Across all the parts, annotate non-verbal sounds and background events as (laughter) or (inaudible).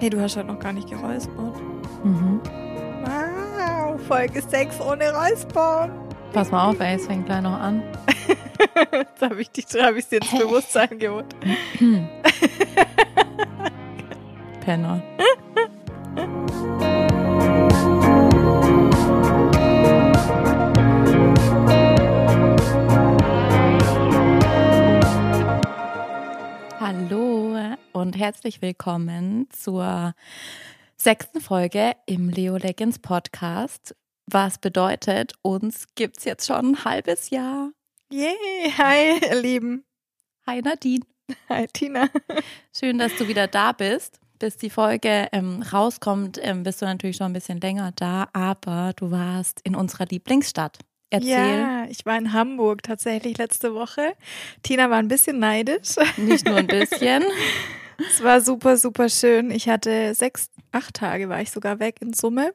Hey, du hast halt noch gar nicht geräuspert. Mhm. Wow, Folge 6 ohne Räuspern. Pass mal auf, ey, es fängt gleich noch an. (laughs) Jetzt habe ich dich, habe ich dir ins Bewusstsein geholt. (clears throat) Penner. (laughs) und herzlich willkommen zur sechsten Folge im Leo Leggins Podcast. Was bedeutet, uns gibt es jetzt schon ein halbes Jahr. Yay, hi, ihr Lieben. Hi Nadine. Hi, Tina. Schön, dass du wieder da bist. Bis die Folge ähm, rauskommt, ähm, bist du natürlich schon ein bisschen länger da, aber du warst in unserer Lieblingsstadt. Erzähl. Ja, ich war in Hamburg tatsächlich letzte Woche. Tina war ein bisschen neidisch. Nicht nur ein bisschen. (laughs) Es war super, super schön. Ich hatte sechs, acht Tage war ich sogar weg in Summe.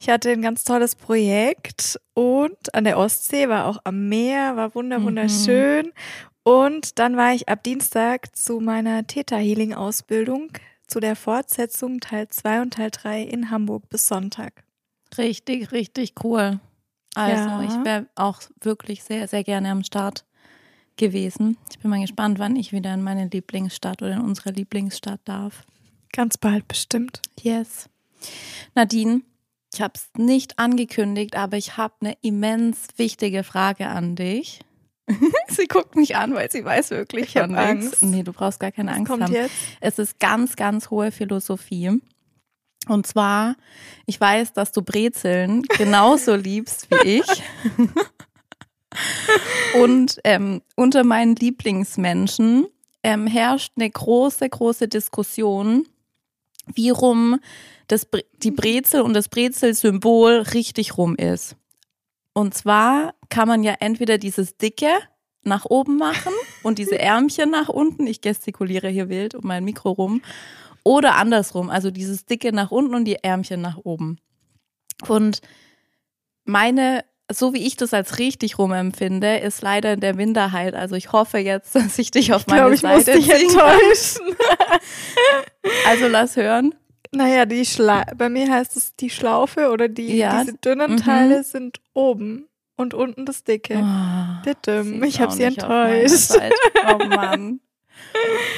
Ich hatte ein ganz tolles Projekt und an der Ostsee war auch am Meer, war wunder, wunderschön. Mhm. Und dann war ich ab Dienstag zu meiner Theta Healing Ausbildung zu der Fortsetzung Teil 2 und Teil 3 in Hamburg bis Sonntag. Richtig, richtig cool. Also Ja. ich wäre auch wirklich sehr, sehr gerne am Start gewesen. Ich bin mal gespannt, wann ich wieder in meine Lieblingsstadt oder in unsere Lieblingsstadt darf. Ganz bald bestimmt. Yes. Nadine, ich habe es nicht angekündigt, aber ich habe eine immens wichtige Frage an dich. (laughs) sie guckt mich an, weil sie weiß wirklich Ich von. Angst. Nee, du brauchst gar keine Was Angst kommt haben. jetzt? Es ist ganz, ganz hohe Philosophie. Und zwar, ich weiß, dass du Brezeln genauso liebst wie ich. (laughs) (laughs) Und ähm, unter meinen Lieblingsmenschen ähm, herrscht eine große, große Diskussion, wie rum das, die Brezel und das Brezel-Symbol richtig rum ist. Und zwar kann man ja entweder dieses dicke nach oben machen und diese Ärmchen nach unten. Ich gestikuliere hier wild um mein Mikro rum. Oder andersrum, also dieses dicke nach unten und die Ärmchen nach oben. Und meine, so wie ich das als richtig rum empfinde, ist leider in der Minderheit. Also ich hoffe jetzt, (laughs) dass ich dich auf Ich glaube, meine ich muss Seite dich ziehen kann. enttäuschen. (laughs) Also lass hören. Naja, die Schla bei mir heißt es die Schlaufe oder die Ja, diese dünnen mhm. Teile sind oben und unten das dicke. Oh, Bitte, sie ich habe sie enttäuscht. Seite. Oh Mann.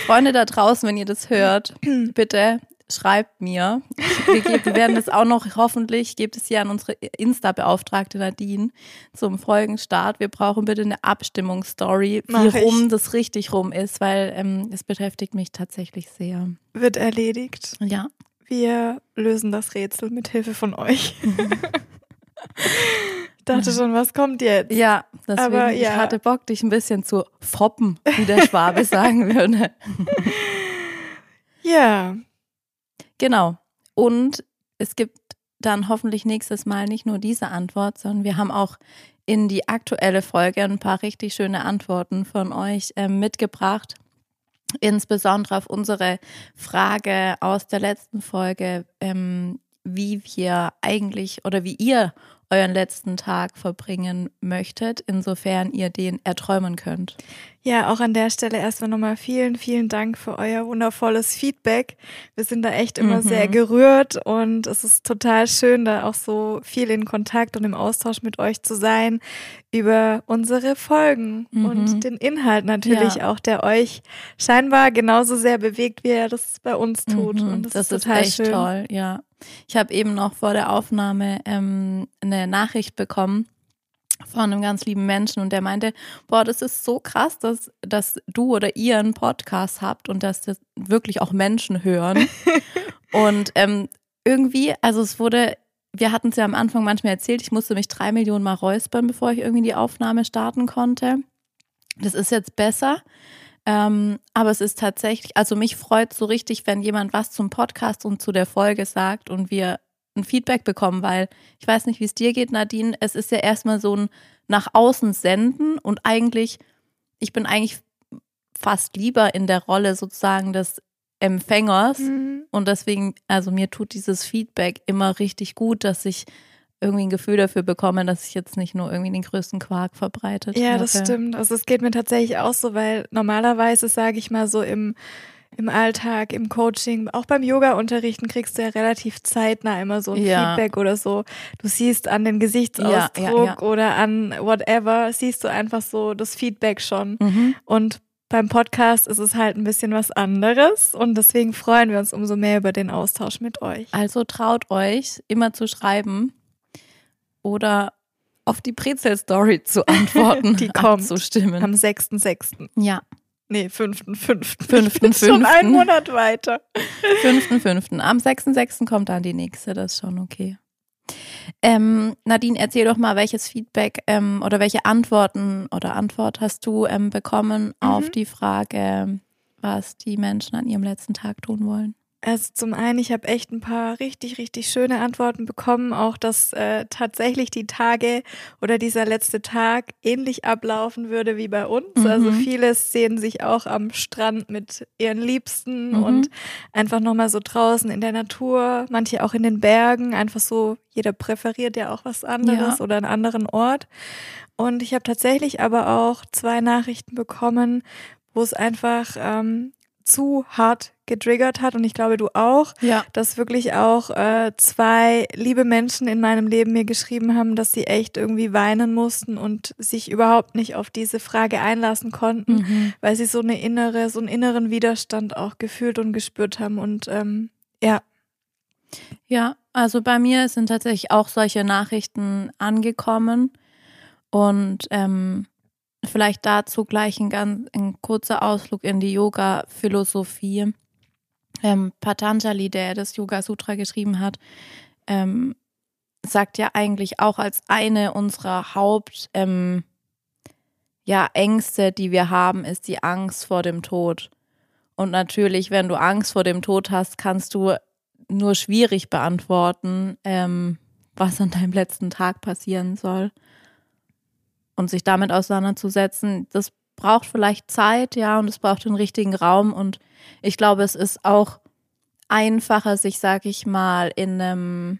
Freunde da draußen, wenn ihr das hört, (clears throat) bitte schreibt mir. Wir, geben, wir werden das auch noch, hoffentlich, gebt es hier an unsere Insta-Beauftragte Nadine zum Folgenstart. Wir brauchen bitte eine Abstimmungsstory, wie Mach ich. rum das richtig rum ist, weil ähm, es beschäftigt mich tatsächlich sehr. Wird erledigt. Ja. Wir lösen das Rätsel mit Hilfe von euch. ich dachte schon, was kommt jetzt? Ja, deswegen, Aber ich ja. hatte Bock, dich ein bisschen zu foppen, wie der Schwabe (laughs) sagen würde. Ja, Genau. Und es gibt dann hoffentlich nächstes Mal nicht nur diese Antwort, sondern wir haben auch in die aktuelle Folge ein paar richtig schöne Antworten von euch ähm, mitgebracht. Insbesondere auf unsere Frage aus der letzten Folge, ähm, wie wir eigentlich oder wie ihr euren letzten Tag verbringen möchtet, insofern ihr den erträumen könnt. Ja, auch an der Stelle erstmal nochmal vielen, vielen Dank für euer wundervolles Feedback. Wir sind da echt immer Mhm. sehr gerührt und es ist total schön, da auch so viel in Kontakt und im Austausch mit euch zu sein über unsere Folgen Mhm. und den Inhalt natürlich Ja. auch, der euch scheinbar genauso sehr bewegt, wie er das bei uns tut. Mhm, und das, das ist total echt schön. toll, ja. Ich habe eben noch vor der Aufnahme ähm, eine Nachricht bekommen von einem ganz lieben Menschen und der meinte, boah, das ist so krass, dass, dass du oder ihr einen Podcast habt und dass das wirklich auch Menschen hören. (laughs) und ähm, irgendwie, also es wurde, wir hatten es ja am Anfang manchmal erzählt, ich musste mich drei Millionen Mal räuspern, bevor ich irgendwie die Aufnahme starten konnte. Das ist jetzt besser. Ähm, aber es ist tatsächlich, also mich freut so richtig, wenn jemand was zum Podcast und zu der Folge sagt und wir ein Feedback bekommen, weil ich weiß nicht, wie es dir geht, Nadine. Es ist ja erstmal so ein nach außen senden und eigentlich, ich bin eigentlich fast lieber in der Rolle sozusagen des Empfängers Mhm. und deswegen, also mir tut dieses Feedback immer richtig gut, dass ich irgendwie ein Gefühl dafür bekomme, dass ich jetzt nicht nur irgendwie den größten Quark verbreitet Ja, habe. das stimmt. Also es geht mir tatsächlich auch so, weil normalerweise, sage ich mal so, im, im Alltag, im Coaching, auch beim Yoga-Unterrichten kriegst du ja relativ zeitnah immer so ein Ja. Feedback oder so. Du siehst an den Gesichtsausdruck Ja, ja, ja. oder an whatever, siehst du einfach so das Feedback schon. Mhm. Und beim Podcast ist es halt ein bisschen was anderes und deswegen freuen wir uns umso mehr über den Austausch mit euch. Also traut euch, immer zu schreiben oder auf die Brezel-Story zu (laughs) antworten, Die kommt. abzustimmen. Am 6.6. Ja, Nee, 5.5. Fünften, (laughs) Schon fünften. einen Monat weiter. 5.5. Am 6.6. kommt dann die nächste, das ist schon okay. Ähm, Nadine, erzähl doch mal, welches Feedback ähm, oder welche Antworten oder Antwort hast du ähm, bekommen auf die Frage, was die Menschen an ihrem letzten Tag tun wollen? Also zum einen, ich habe echt ein paar richtig, richtig schöne Antworten bekommen, auch dass äh, tatsächlich die Tage oder dieser letzte Tag ähnlich ablaufen würde wie bei uns. Mhm. Also vieles sehen sich auch am Strand mit ihren Liebsten Mhm. und einfach nochmal so draußen in der Natur, manche auch in den Bergen, einfach so, jeder präferiert ja auch was anderes Ja. oder einen anderen Ort. Und ich habe tatsächlich aber auch zwei Nachrichten bekommen, wo es einfach ähm, zu hart getriggert hat und ich glaube du auch, Ja. dass wirklich auch äh, zwei liebe Menschen in meinem Leben mir geschrieben haben, dass sie echt irgendwie weinen mussten und sich überhaupt nicht auf diese Frage einlassen konnten, Mhm. weil sie so eine innere, so einen inneren Widerstand auch gefühlt und gespürt haben und ähm, ja, Ja, also bei mir sind tatsächlich auch solche Nachrichten angekommen und ähm, vielleicht dazu gleich ein ganz ein kurzer Ausflug in die Yoga-Philosophie. Ähm, Patanjali, der das Yoga Sutra geschrieben hat, ähm, sagt ja eigentlich auch als eine unserer Haupt ähm, ja, die wir haben, ist die Angst vor dem Tod. Und natürlich, wenn du Angst vor dem Tod hast, kannst du nur schwierig beantworten, ähm, was an deinem letzten Tag passieren soll. Und sich damit auseinanderzusetzen, das braucht vielleicht Zeit, ja, und es braucht den richtigen Raum. Und ich glaube, es ist auch einfacher, sich, sag ich mal, in einem,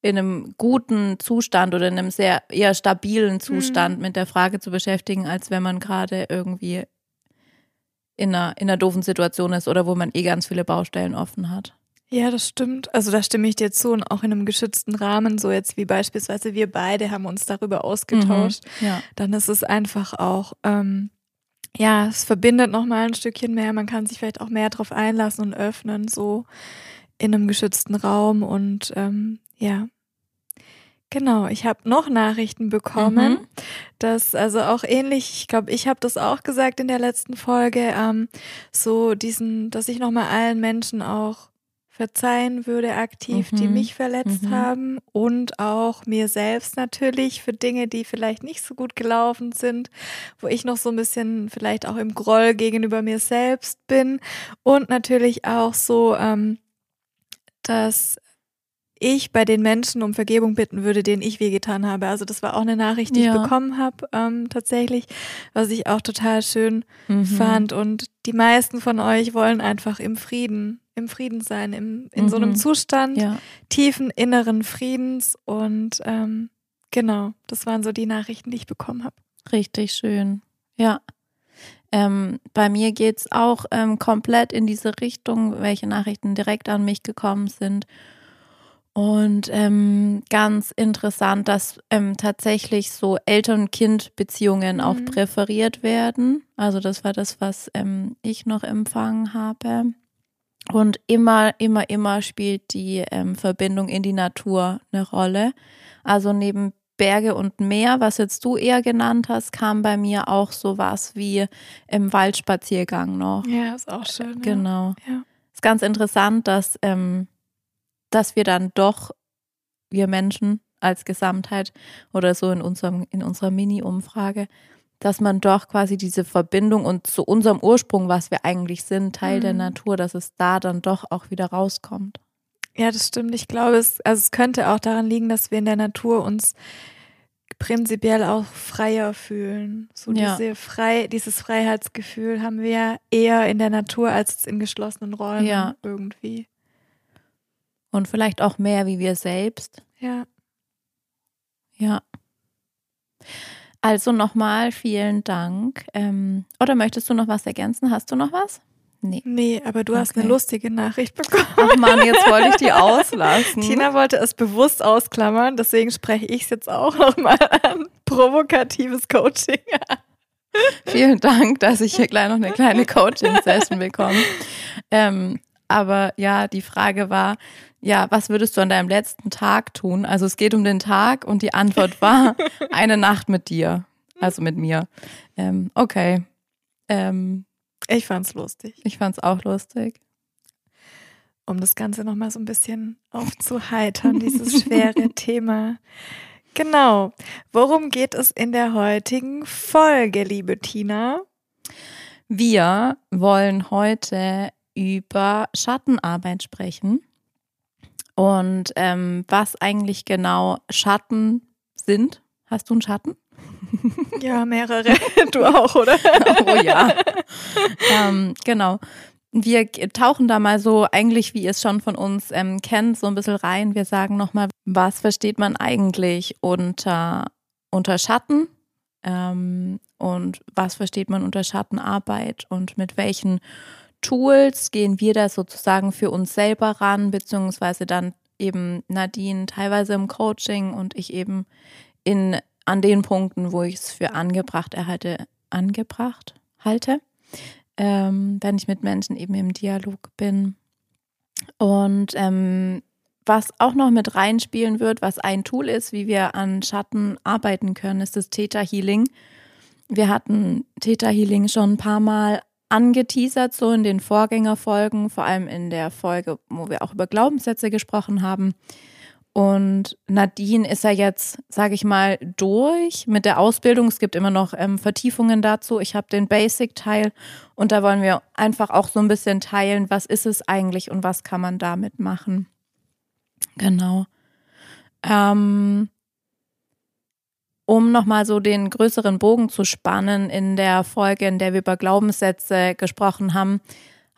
in einem guten Zustand oder in einem sehr eher stabilen Zustand mit der Frage zu beschäftigen, als wenn man gerade irgendwie in einer, in einer doofen Situation ist oder wo man eh ganz viele Baustellen offen hat. Ja, das stimmt. Also da stimme ich dir zu und auch in einem geschützten Rahmen, so jetzt wie beispielsweise wir beide haben uns darüber ausgetauscht, Ja. dann ist es einfach auch, ähm, ja, es verbindet nochmal ein Stückchen mehr. Man kann sich vielleicht auch mehr drauf einlassen und öffnen, so in einem geschützten Raum und ähm, ja. Genau, ich habe noch Nachrichten bekommen, Mhm. dass also auch ähnlich, ich glaube, ich habe das auch gesagt in der letzten Folge, ähm, so diesen, dass ich nochmal allen Menschen auch verzeihen würde aktiv, die Mhm. mich verletzt Mhm. haben und auch mir selbst natürlich für Dinge, die vielleicht nicht so gut gelaufen sind, wo ich noch so ein bisschen vielleicht auch im Groll gegenüber mir selbst bin und natürlich auch so, ähm, dass ich bei den Menschen um Vergebung bitten würde, denen ich wehgetan habe. Also das war auch eine Nachricht, die Ja. ich bekommen habe, ähm, tatsächlich, was ich auch total schön Mhm. fand. Und die meisten von euch wollen einfach im Frieden, im Frieden sein, im, in so einem Mhm. Zustand Ja. tiefen inneren Friedens. Und ähm, genau, das waren so die Nachrichten, die ich bekommen habe. Richtig schön. Ja. Ähm, bei mir geht's auch ähm, komplett in diese Richtung, welche Nachrichten direkt an mich gekommen sind. Und ähm, ganz interessant, dass ähm, tatsächlich so Eltern-Kind-Beziehungen auch Mhm. präferiert werden. Also das war das, was ähm, ich noch empfangen habe. Und immer, immer, immer spielt die ähm, Verbindung in die Natur eine Rolle. Also neben Berge und Meer, was jetzt du eher genannt hast, kam bei mir auch sowas wie im Waldspaziergang noch. Ja, ist auch schön. Genau. Ja. Ist ganz interessant, dass, ähm, dass wir dann doch, wir Menschen als Gesamtheit oder so in unserem, in unserer Mini-Umfrage, dass man doch quasi diese Verbindung und zu unserem Ursprung, was wir eigentlich sind, Teil der Mhm. Natur, dass es da dann doch auch wieder rauskommt. Ja, das stimmt. Ich glaube, es, also es könnte auch daran liegen, dass wir in der Natur uns prinzipiell auch freier fühlen. So Ja. diese frei, dieses Freiheitsgefühl haben wir eher in der Natur als in geschlossenen Räumen Ja. irgendwie. Und vielleicht auch mehr wie wir selbst. Ja. Ja. Also nochmal vielen Dank. Ähm, oder möchtest du noch was ergänzen? Hast du noch was? Nee. Nee, aber du hast Okay. eine lustige Nachricht bekommen. Ach Mann, jetzt wollte ich die (laughs) auslassen. Tina wollte es bewusst ausklammern, deswegen spreche ich es jetzt auch nochmal an. Provokatives Coaching. (laughs) Vielen Dank, dass ich hier gleich noch eine kleine Coaching-Session bekomme. Ähm, aber ja, die Frage war, ja, was würdest du an deinem letzten Tag tun? Also es geht um den Tag und die Antwort war (laughs) eine Nacht mit dir, also mit mir. Ähm, okay. Ähm, Ich fand's lustig, ich fand's auch lustig. um das Ganze nochmal so ein bisschen aufzuheitern, dieses schwere (laughs) Thema. Genau. Worum geht es in der heutigen Folge, liebe Tina? Wir wollen heute über Schattenarbeit sprechen und ähm, was eigentlich genau Schatten sind. Hast du einen Schatten? (laughs) Ja, mehrere. (laughs) Du auch, oder? (laughs) Oh ja. ähm, genau. Wir tauchen da mal so, eigentlich wie ihr es schon von uns ähm, kennt, so ein bisschen rein. Wir sagen nochmal, was versteht man eigentlich unter, unter Schatten ähm, und was versteht man unter Schattenarbeit und mit welchen Tools gehen wir da sozusagen für uns selber ran, beziehungsweise dann eben Nadine teilweise im Coaching und ich eben in an den Punkten, wo ich es für angebracht erhalte, angebracht halte, ähm, wenn ich mit Menschen eben im Dialog bin. Und ähm, was auch noch mit reinspielen wird, was ein Tool ist, wie wir an Schatten arbeiten können, ist das Theta Healing. Wir hatten Theta Healing schon ein paar Mal angeteasert, so in den Vorgängerfolgen, vor allem in der Folge, wo wir auch über Glaubenssätze gesprochen haben. Und Nadine ist ja jetzt, sage ich mal, durch mit der Ausbildung. Es gibt immer noch ähm, Vertiefungen dazu. Ich habe den Basic-Teil und da wollen wir einfach auch so ein bisschen teilen, was ist es eigentlich und was kann man damit machen. Genau. Ähm, um nochmal so den größeren Bogen zu spannen, in der Folge, in der wir über Glaubenssätze gesprochen haben,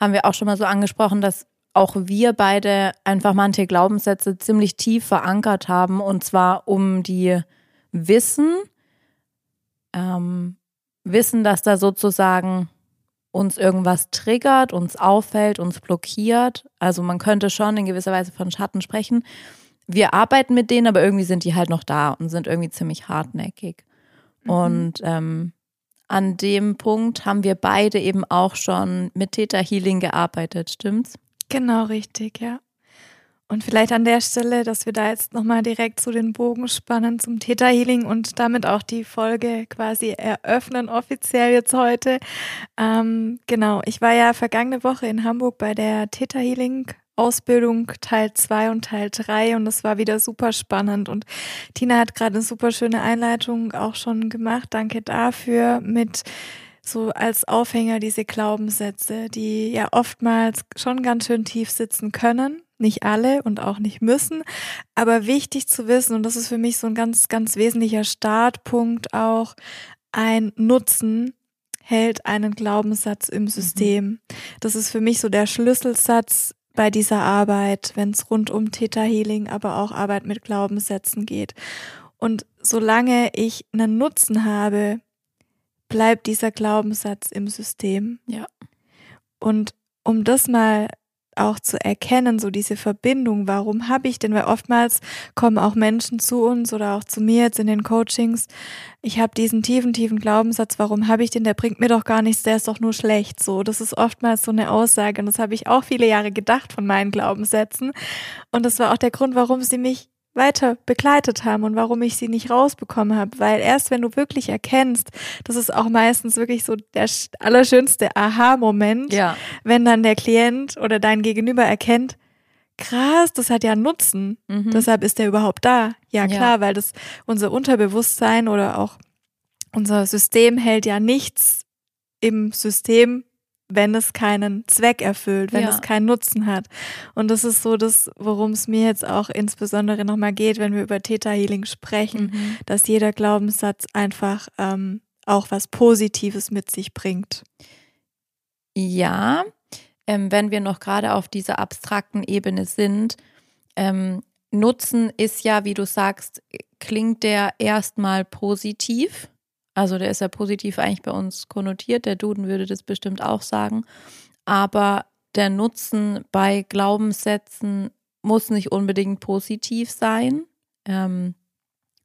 haben wir auch schon mal so angesprochen, dass auch wir beide einfach manche Glaubenssätze ziemlich tief verankert haben und zwar um die Wissen, ähm, Wissen, dass da sozusagen uns irgendwas triggert, uns auffällt, uns blockiert. Also man könnte schon in gewisser Weise von Schatten sprechen. Wir arbeiten mit denen, aber irgendwie sind die halt noch da und sind irgendwie ziemlich hartnäckig. Und ähm, an dem Punkt haben wir beide eben auch schon mit Theta Healing gearbeitet, stimmt's? Genau, richtig, ja. Und vielleicht an der Stelle, dass wir da jetzt nochmal direkt zu den Bogen spannen zum Theta Healing und damit auch die Folge quasi eröffnen, offiziell jetzt heute. Ähm, genau, ich war ja vergangene Woche in Hamburg bei der Theta Healing Ausbildung Teil 2 und Teil 3 und das war wieder super spannend und Tina hat gerade eine super schöne Einleitung auch schon gemacht. Danke dafür mit so als Aufhänger diese Glaubenssätze, die ja oftmals schon ganz schön tief sitzen können. Nicht alle und auch nicht müssen, aber wichtig zu wissen, und das ist für mich so ein ganz, ganz wesentlicher Startpunkt auch, ein Nutzen hält einen Glaubenssatz im System. Das ist für mich so der Schlüsselsatz bei dieser Arbeit, wenn es rund um Theta Healing, aber auch Arbeit mit Glaubenssätzen geht. Und solange ich einen Nutzen habe, bleibt dieser Glaubenssatz im System. Ja. Und um das mal auch zu erkennen, so diese Verbindung, warum habe ich denn, weil oftmals kommen auch Menschen zu uns oder auch zu mir jetzt in den Coachings, ich habe diesen tiefen, tiefen Glaubenssatz, warum habe ich den, der bringt mir doch gar nichts, der ist doch nur schlecht, so, das ist oftmals so eine Aussage und das habe ich auch viele Jahre gedacht von meinen Glaubenssätzen. Und das war auch der Grund, warum sie mich weiter begleitet haben und warum ich sie nicht rausbekommen habe, weil erst wenn du wirklich erkennst, das ist auch meistens wirklich so der sch- allerschönste Aha-Moment, Ja. wenn dann der Klient oder dein Gegenüber erkennt, krass, das hat ja einen Nutzen, Mhm. deshalb ist der überhaupt da. Ja Ja. klar, weil das unser Unterbewusstsein oder auch unser System hält ja nichts im System, wenn es keinen Zweck erfüllt, wenn Ja. es keinen Nutzen hat. Und das ist so das, worum es mir jetzt auch insbesondere nochmal geht, wenn wir über Theta Healing sprechen, Mhm. dass jeder Glaubenssatz einfach ähm, auch was Positives mit sich bringt. Ja, ähm, wenn wir noch gerade auf dieser abstrakten Ebene sind, ähm, Nutzen ist ja, wie du sagst, klingt der erstmal positiv. Also der ist ja positiv eigentlich bei uns konnotiert. Der Duden würde das bestimmt auch sagen. aber der Nutzen bei Glaubenssätzen muss nicht unbedingt positiv sein. Ähm,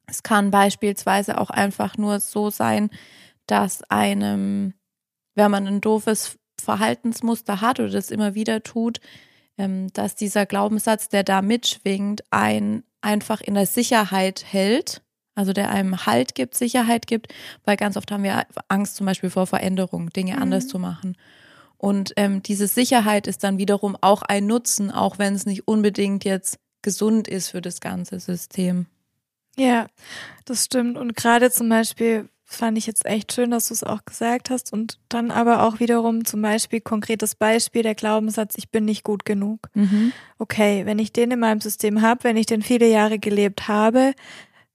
es kann beispielsweise auch einfach nur so sein, dass einem, wenn man ein doofes Verhaltensmuster hat oder das immer wieder tut, ähm, dass dieser Glaubenssatz, der da mitschwingt, ein einfach in der Sicherheit hält, also der einem Halt gibt, Sicherheit gibt, weil ganz oft haben wir Angst zum Beispiel vor Veränderung, Dinge mhm. anders zu machen. Und ähm, diese Sicherheit ist dann wiederum auch ein Nutzen, auch wenn es nicht unbedingt jetzt gesund ist für das ganze System. Ja, das stimmt. Und gerade zum Beispiel fand ich jetzt echt schön, dass du es auch gesagt hast. Und dann aber auch wiederum zum Beispiel konkretes Beispiel, der Glaubenssatz, ich bin nicht gut genug. Mhm. Okay, wenn ich den in meinem System habe, wenn ich den viele Jahre gelebt habe,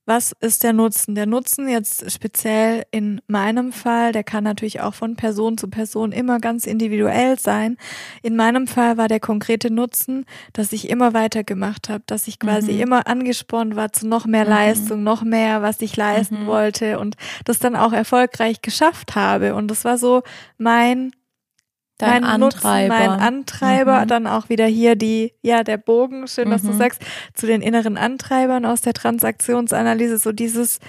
was ist der Nutzen? Der Nutzen jetzt speziell in meinem Fall, der kann natürlich auch von Person zu Person immer ganz individuell sein. In meinem Fall war der konkrete Nutzen, dass ich immer weitergemacht habe, dass ich quasi mhm. immer angespornt war zu noch mehr mhm. Leistung, noch mehr, was ich leisten mhm. wollte und das dann auch erfolgreich geschafft habe. Und das war so mein Dein mein Antreiber. Nutzen, mein Antreiber, mhm. dann auch wieder hier die, ja, der Bogen, schön, dass du mhm. sagst, zu den inneren Antreibern aus der Transaktionsanalyse, so dieses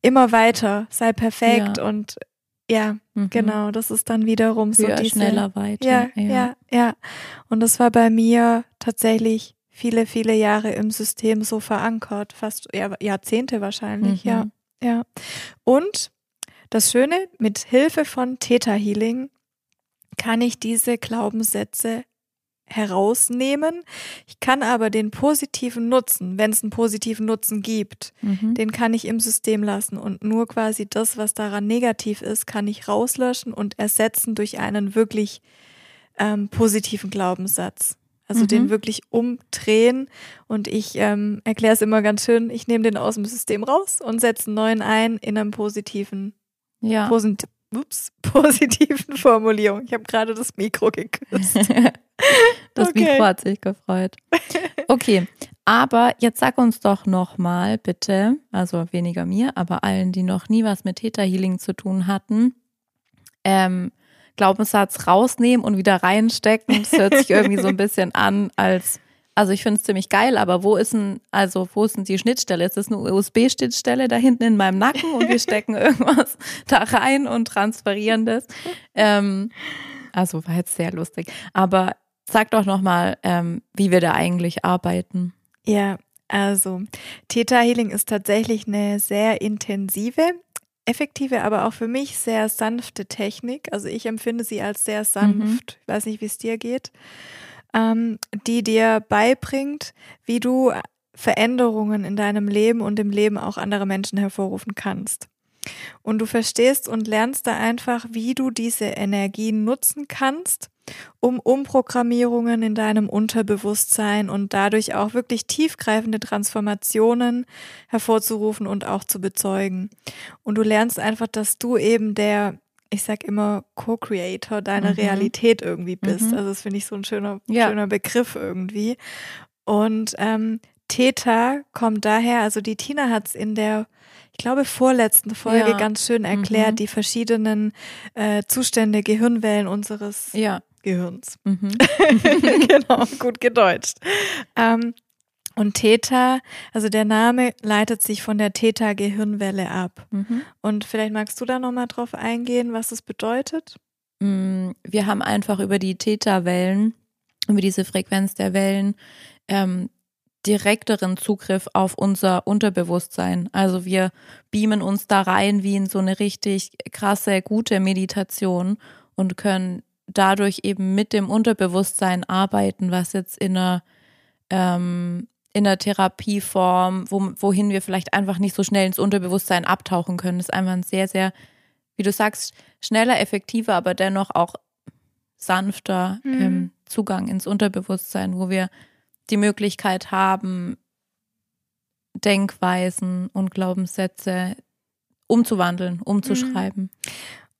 immer weiter, sei perfekt ja. und ja, mhm. genau, das ist dann wiederum so Höher, diese, schneller weiter. Ja, ja, ja, ja. Und das war bei mir tatsächlich viele, viele Jahre im System so verankert, fast ja, Jahrzehnte wahrscheinlich, ja, mhm. ja. Und das Schöne, mit Hilfe von Theta Healing kann ich diese Glaubenssätze herausnehmen. Ich kann aber den positiven Nutzen, wenn es einen positiven Nutzen gibt, mhm. den kann ich im System lassen und nur quasi das, was daran negativ ist, kann ich rauslöschen und ersetzen durch einen wirklich ähm, positiven Glaubenssatz. Also mhm. den wirklich umdrehen und ich ähm, erkläre es immer ganz schön, ich nehme den aus dem System raus und setze einen neuen ein in einem positiven, ja. posit ups, (laughs) positiven Formulierung. Ich habe gerade das Mikro geküsst. (laughs) das okay. Mikro hat sich gefreut. Okay, aber jetzt sag uns doch nochmal bitte, also weniger mir, aber allen, die noch nie was mit Theta Healing zu tun hatten, ähm, Glaubenssatz rausnehmen und wieder reinstecken. Das hört sich irgendwie so ein bisschen an, als also ich finde es ziemlich geil, aber wo ist denn, also wo ist denn die Schnittstelle? Ist das eine USB-Schnittstelle da hinten in meinem Nacken und wir (laughs) stecken irgendwas da rein und transferieren das? Ähm, also war jetzt sehr lustig. Aber sag doch nochmal, ähm, wie wir da eigentlich arbeiten. Ja, also Theta Healing ist tatsächlich eine sehr intensive, effektive, aber auch für mich sehr sanfte Technik. Also ich empfinde sie als sehr sanft. Mhm. Ich weiß nicht, wie es dir geht ähm, die dir beibringt, wie du Veränderungen in deinem Leben und im Leben auch anderer Menschen hervorrufen kannst. Und du verstehst und lernst da einfach, wie du diese Energien nutzen kannst, um Umprogrammierungen in deinem Unterbewusstsein und dadurch auch wirklich tiefgreifende Transformationen hervorzurufen und auch zu bezeugen. Und du lernst einfach, dass du eben der ich sag immer Co-Creator deiner mhm. Realität irgendwie bist. Mhm. Also das finde ich so ein schöner, ja. schöner Begriff irgendwie. Und ähm, Theta kommt daher, also die Tina hat es in der, ich glaube, vorletzten Folge ja. ganz schön erklärt, mhm. die verschiedenen äh, Zustände, Gehirnwellen unseres ja. Gehirns. Mhm. (laughs) genau, gut gedeutscht. Ähm, und Theta, also der Name leitet sich von der Theta-Gehirnwelle ab. Mhm. Und vielleicht magst du da nochmal drauf eingehen, was das bedeutet? Mm, wir haben einfach über die Theta-Wellen, über diese Frequenz der Wellen, ähm, direkteren Zugriff auf unser Unterbewusstsein. Also wir beamen uns da rein wie in so eine richtig krasse, gute Meditation und können dadurch eben mit dem Unterbewusstsein arbeiten, was jetzt in einer ähm, in der Therapieform, wo, wohin wir vielleicht einfach nicht so schnell ins Unterbewusstsein abtauchen können. Das ist einfach ein sehr, sehr, wie du sagst, schneller, effektiver, aber dennoch auch sanfter mhm. ähm, Zugang ins Unterbewusstsein, wo wir die Möglichkeit haben, Denkweisen und Glaubenssätze umzuwandeln, umzuschreiben.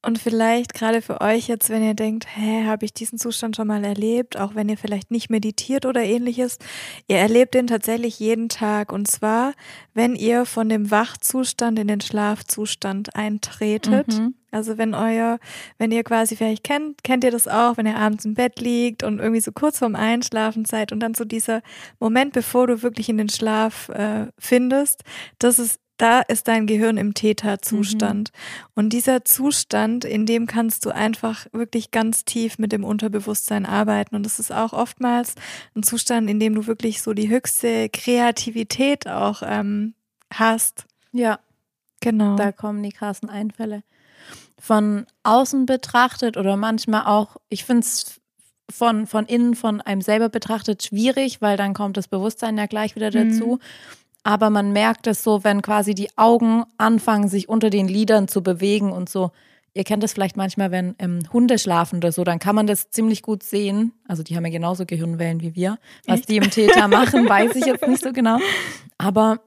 Und vielleicht gerade für euch jetzt, wenn ihr denkt, hä, habe ich diesen Zustand schon mal erlebt, auch wenn ihr vielleicht nicht meditiert oder ähnliches, ihr erlebt den tatsächlich jeden Tag. Und zwar, wenn ihr von dem Wachzustand in den Schlafzustand eintretet, mhm. Also wenn euer, wenn ihr quasi vielleicht kennt, kennt ihr das auch, wenn ihr abends im Bett liegt und irgendwie so kurz vorm Einschlafen seid und dann so dieser Moment, bevor du wirklich in den Schlaf äh, findest, das ist da ist dein Gehirn im Täterzustand. Mhm. Und dieser Zustand, in dem kannst du einfach wirklich ganz tief mit dem Unterbewusstsein arbeiten. Und das ist auch oftmals ein Zustand, in dem du wirklich so die höchste Kreativität auch ähm, hast. Ja. Genau. Da kommen die krassen Einfälle. Von außen betrachtet oder manchmal auch, ich finde es von, von innen, von einem selber betrachtet schwierig, weil dann kommt das Bewusstsein ja gleich wieder dazu. Mhm aber man merkt es so, wenn quasi die Augen anfangen, sich unter den Lidern zu bewegen und so. Ihr kennt das vielleicht manchmal, wenn ähm, Hunde schlafen oder so, dann kann man das ziemlich gut sehen. Also die haben ja genauso Gehirnwellen wie wir. Was Echt? die im Täter machen, weiß ich jetzt nicht so genau. Aber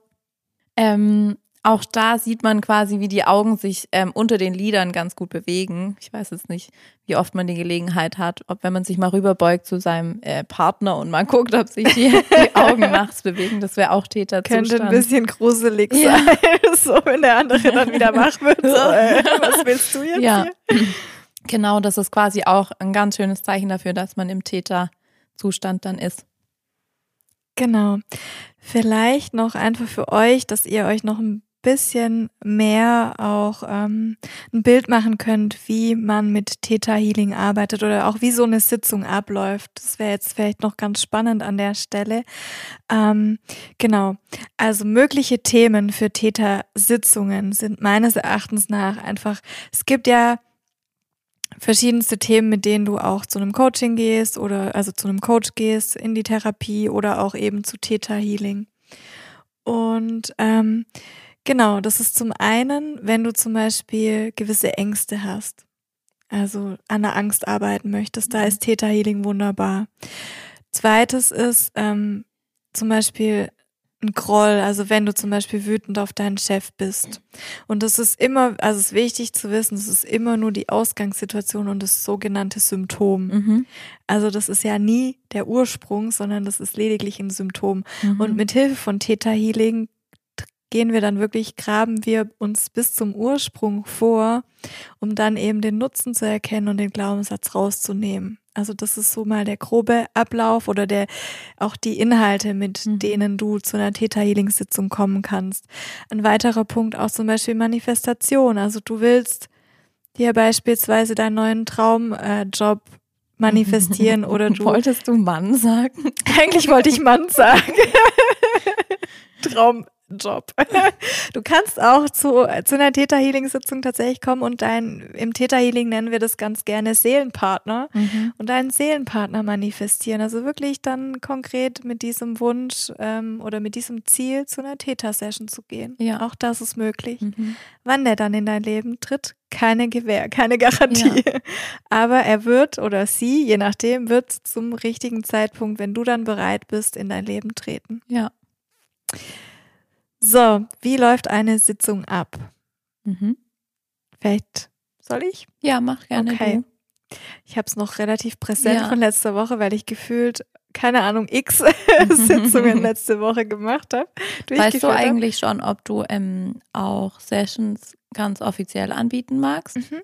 ähm, auch da sieht man quasi, wie die Augen sich ähm, unter den Lidern ganz gut bewegen. Ich weiß jetzt nicht, wie oft man die Gelegenheit hat, ob wenn man sich mal rüberbeugt zu seinem äh, Partner und mal guckt, ob sich die, (laughs) die Augen nachts bewegen, das wäre auch Täterzustand. Könnte ein bisschen gruselig ja. sein, (laughs) so wenn der andere dann wieder wach wird. So, (laughs) äh, was willst du jetzt ja. hier? (clears throat) Genau, das ist quasi auch ein ganz schönes Zeichen dafür, dass man im Täterzustand dann ist. Genau. Vielleicht noch einfach für euch, dass ihr euch noch ein bisschen mehr auch ähm, ein Bild machen könnt, wie man mit Theta Healing arbeitet oder auch wie so eine Sitzung abläuft. Das wäre jetzt vielleicht noch ganz spannend an der Stelle. Ähm, genau. Also mögliche Themen für Theta Sitzungen sind meines Erachtens nach einfach, es gibt ja verschiedenste Themen, mit denen du auch zu einem Coaching gehst oder also zu einem Coach gehst in die Therapie oder auch eben zu Theta Healing. Und ähm, Genau, das ist zum einen, wenn du zum Beispiel gewisse Ängste hast, also an der Angst arbeiten möchtest, da mhm. ist Theta Healing wunderbar. Zweites ist ähm, zum Beispiel ein Groll, also wenn du zum Beispiel wütend auf deinen Chef bist. Und das ist immer, also es ist wichtig zu wissen, es ist immer nur die Ausgangssituation und das sogenannte Symptom. Mhm. Also das ist ja nie der Ursprung, sondern das ist lediglich ein Symptom. Mhm. Und mit Hilfe von Theta Healing gehen wir dann wirklich, graben wir uns bis zum Ursprung vor, um dann eben den Nutzen zu erkennen und den Glaubenssatz rauszunehmen. Also das ist so mal der grobe Ablauf oder der auch die Inhalte, mit mhm. denen du zu einer Theta Healing Sitzung kommen kannst. Ein weiterer Punkt auch zum Beispiel Manifestation. Also du willst dir beispielsweise deinen neuen Traumjob äh, manifestieren (laughs) oder du wolltest du Mann sagen? Eigentlich wollte ich Mann sagen. (laughs) Traum Job. (laughs) Du kannst auch zu, zu einer Theta Healing Sitzung tatsächlich kommen und dein, im Theta Healing nennen wir das ganz gerne Seelenpartner mhm. und deinen Seelenpartner manifestieren. Also wirklich dann konkret mit diesem Wunsch ähm, oder mit diesem Ziel zu einer Theta Session zu gehen. Ja. Auch das ist möglich. Mhm. Wann der dann in dein Leben tritt, keine Gewähr, keine Garantie. Ja. (laughs) Aber er wird oder sie, je nachdem, wird zum richtigen Zeitpunkt, wenn du dann bereit bist, in dein Leben treten. Ja. So, wie läuft eine Sitzung ab? Mhm. Vielleicht soll ich? Ja, mach gerne. Okay. Du. Ich habe es noch relativ präsent ja. von letzter Woche, weil ich gefühlt keine Ahnung, x (laughs) (laughs) Sitzungen letzte Woche gemacht habe. Weißt du eigentlich schon, ob du ähm, auch Sessions ganz offiziell anbieten magst? Mhm.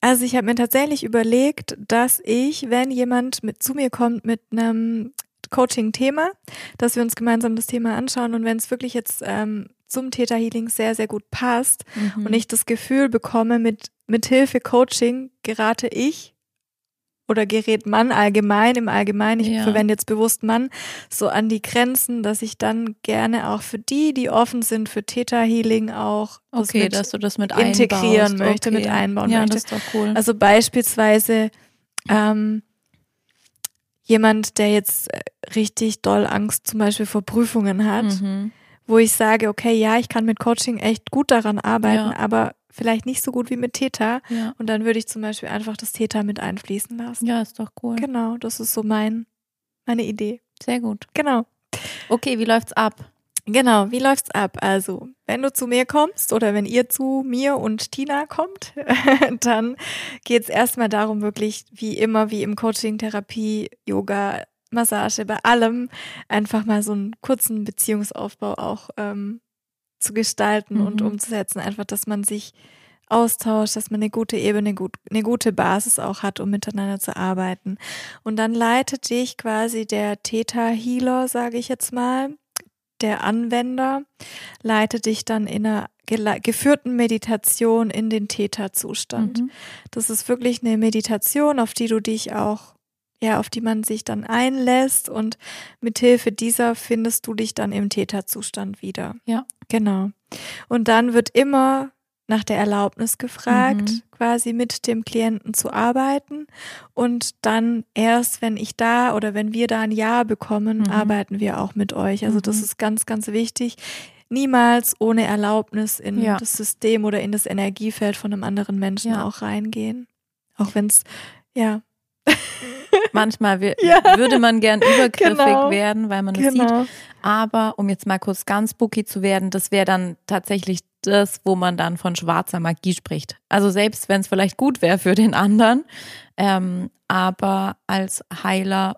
Also ich habe mir tatsächlich überlegt, dass ich, wenn jemand mit zu mir kommt mit einem Coaching-Thema, dass wir uns gemeinsam das Thema anschauen und wenn es wirklich jetzt ähm, zum Theta Healing sehr, sehr gut passt mhm. und ich das Gefühl bekomme, mit, mit Hilfe Coaching gerate ich oder gerät Mann allgemein, im Allgemeinen, ich ja. verwende jetzt bewusst Mann, so an die Grenzen, dass ich dann gerne auch für die, die offen sind für Theta Healing auch okay, dass du das mit integrieren einbaust. möchte, okay. mit einbauen ja, möchte. Das ist doch cool. Also beispielsweise ähm, jemand, der jetzt äh, richtig doll Angst zum Beispiel vor Prüfungen hat, mhm. wo ich sage, okay, ja, ich kann mit Coaching echt gut daran arbeiten, ja. aber vielleicht nicht so gut wie mit Theta. Ja. Und dann würde ich zum Beispiel einfach das Theta mit einfließen lassen. Ja, ist doch cool. Genau, das ist so mein, meine Idee. Sehr gut. Genau. Okay, wie läuft's ab? Genau, wie läuft's ab? Also, wenn du zu mir kommst oder wenn ihr zu mir und Tina kommt, (laughs) dann geht's erstmal darum, wirklich wie immer, wie im Coaching, Therapie, Yoga, Massage, bei allem einfach mal so einen kurzen Beziehungsaufbau auch ähm, zu gestalten mhm. und umzusetzen. Einfach, dass man sich Austausch, dass man eine gute Ebene, eine gute Basis auch hat, um miteinander zu arbeiten. Und dann leitet dich quasi der Theta-Healer, sage ich jetzt mal, der Anwender, leitet dich dann in einer geführten Meditation in den Theta-Zustand. Mhm. Das ist wirklich eine Meditation, auf die du dich auch ja, auf die man sich dann einlässt und mithilfe dieser findest du dich dann im Täterzustand wieder. Ja. Genau. Und dann wird immer nach der Erlaubnis gefragt, mhm. quasi mit dem Klienten zu arbeiten. Und dann erst, wenn ich da oder wenn wir da ein Ja bekommen, mhm. arbeiten wir auch mit euch. Also das mhm. ist ganz, ganz wichtig. Niemals ohne Erlaubnis in ja. das System oder in das Energiefeld von einem anderen Menschen ja. auch reingehen. Auch wenn es, ja. (laughs) Manchmal ja. würde man gern übergriffig genau. werden, weil man es genau. sieht. Aber um jetzt mal kurz ganz spooky zu werden, das wäre dann tatsächlich das, wo man dann von schwarzer Magie spricht. Also selbst wenn es vielleicht gut wäre für den anderen, ähm, aber als Heiler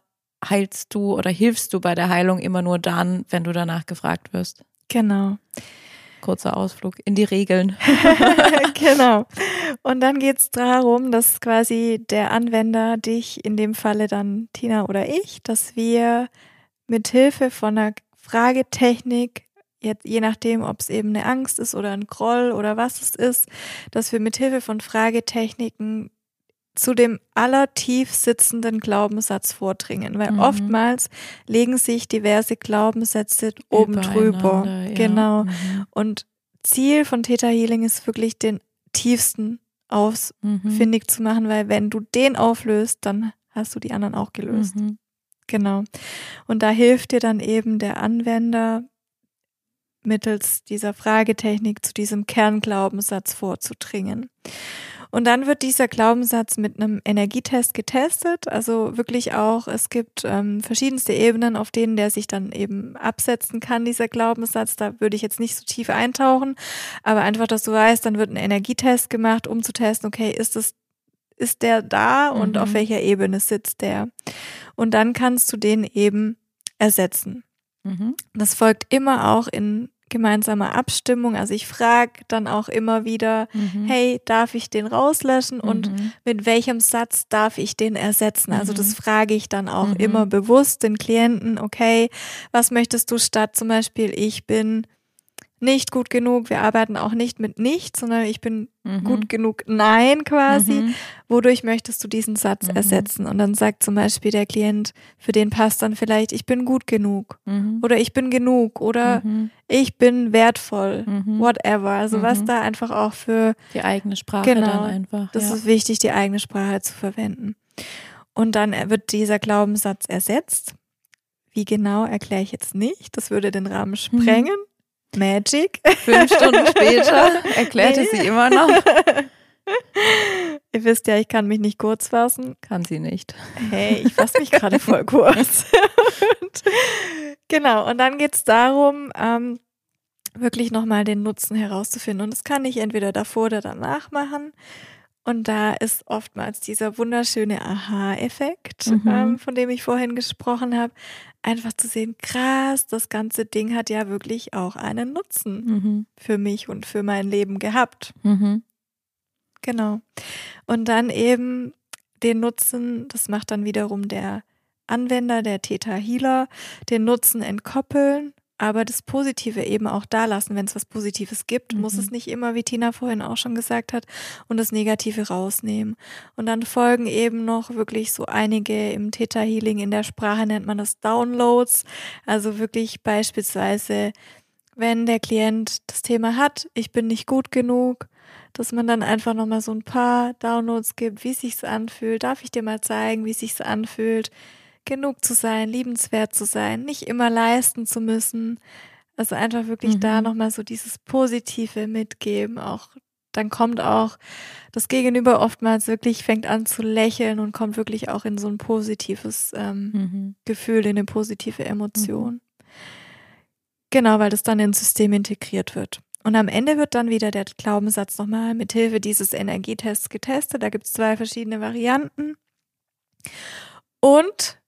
heilst du oder hilfst du bei der Heilung immer nur dann, wenn du danach gefragt wirst. Genau. Kurzer Ausflug in die Regeln. (laughs) (laughs) genau. Und dann geht es darum, dass quasi der Anwender dich, in dem Falle dann Tina oder ich, dass wir mit Hilfe von einer Fragetechnik jetzt je nachdem, ob es eben eine Angst ist oder ein Groll oder was es ist, dass wir mit Hilfe von Fragetechniken zu dem allertief sitzenden Glaubenssatz vordringen, weil mhm. oftmals legen sich diverse Glaubenssätze oben drüber. Ja. Genau. Mhm. Und Ziel von Theta Healing ist wirklich den tiefsten ausfindig mhm. zu machen, weil wenn du den auflöst, dann hast du die anderen auch gelöst. Mhm. Genau. Und da hilft dir dann eben der Anwender mittels dieser Fragetechnik zu diesem Kernglaubenssatz vorzudringen. Und dann wird dieser Glaubenssatz mit einem Energietest getestet. Also wirklich auch, es gibt ähm, verschiedenste Ebenen, auf denen der sich dann eben absetzen kann, dieser Glaubenssatz. Da würde ich jetzt nicht so tief eintauchen, aber einfach, dass du weißt, dann wird ein Energietest gemacht, um zu testen, okay, ist es ist der da und mhm. auf welcher Ebene sitzt der? Und dann kannst du den eben ersetzen. Mhm. Das folgt immer auch in gemeinsame Abstimmung. Also ich frage dann auch immer wieder, mhm. hey, darf ich den rauslöschen und mhm. mit welchem Satz darf ich den ersetzen? Also das mhm. frage ich dann auch mhm. immer bewusst den Klienten, okay, was möchtest du statt zum Beispiel, ich bin nicht gut genug, wir arbeiten auch nicht mit nicht, sondern ich bin mhm. gut genug Nein quasi. Mhm. Wodurch möchtest du diesen Satz mhm. ersetzen? Und dann sagt zum Beispiel der Klient, für den passt dann vielleicht, ich bin gut genug mhm. oder ich bin genug oder mhm. ich bin wertvoll, mhm. whatever. Also was da einfach auch für die eigene Sprache genau, dann einfach. Das ja. ist wichtig, die eigene Sprache zu verwenden. Und dann wird dieser Glaubenssatz ersetzt. Wie genau erkläre ich jetzt nicht. Das würde den Rahmen sprengen. Magic. Fünf Stunden später (laughs) erklärte nee. sie immer noch. Ihr wisst ja, ich kann mich nicht kurz fassen. Kann sie nicht. Hey, ich fasse mich gerade voll kurz. und, genau, und dann geht es darum, ähm, wirklich nochmal den Nutzen herauszufinden. Und das kann ich entweder davor oder danach machen. Und da ist oftmals dieser wunderschöne Aha-Effekt, mhm. ähm, von dem ich vorhin gesprochen habe, einfach zu sehen, krass, das ganze Ding hat ja wirklich auch einen Nutzen mhm. für mich und für mein Leben gehabt. Mhm. Genau. Und dann eben den Nutzen, das macht dann wiederum der Anwender, der Theta Healer, den Nutzen entkoppeln aber das Positive eben auch da lassen, wenn es was Positives gibt, mhm. muss es nicht immer, wie Tina vorhin auch schon gesagt hat, und das Negative rausnehmen. Und dann folgen eben noch wirklich so einige im Theta Healing, in der Sprache nennt man das Downloads, also wirklich beispielsweise, wenn der Klient das Thema hat, ich bin nicht gut genug, dass man dann einfach nochmal so ein paar Downloads gibt, wie sich's anfühlt. Darf ich dir mal zeigen, wie sich's anfühlt? Genug zu sein, liebenswert zu sein, nicht immer leisten zu müssen. Also einfach wirklich mhm. da nochmal so dieses Positive mitgeben. Auch dann kommt auch das Gegenüber oftmals wirklich, fängt an zu lächeln und kommt wirklich auch in so ein positives ähm, mhm. Gefühl, in eine positive Emotion. Mhm. Genau, weil das dann ins System integriert wird. Und am Ende wird dann wieder der Glaubenssatz nochmal mit Hilfe dieses Energietests getestet. Da gibt es zwei verschiedene Varianten. Und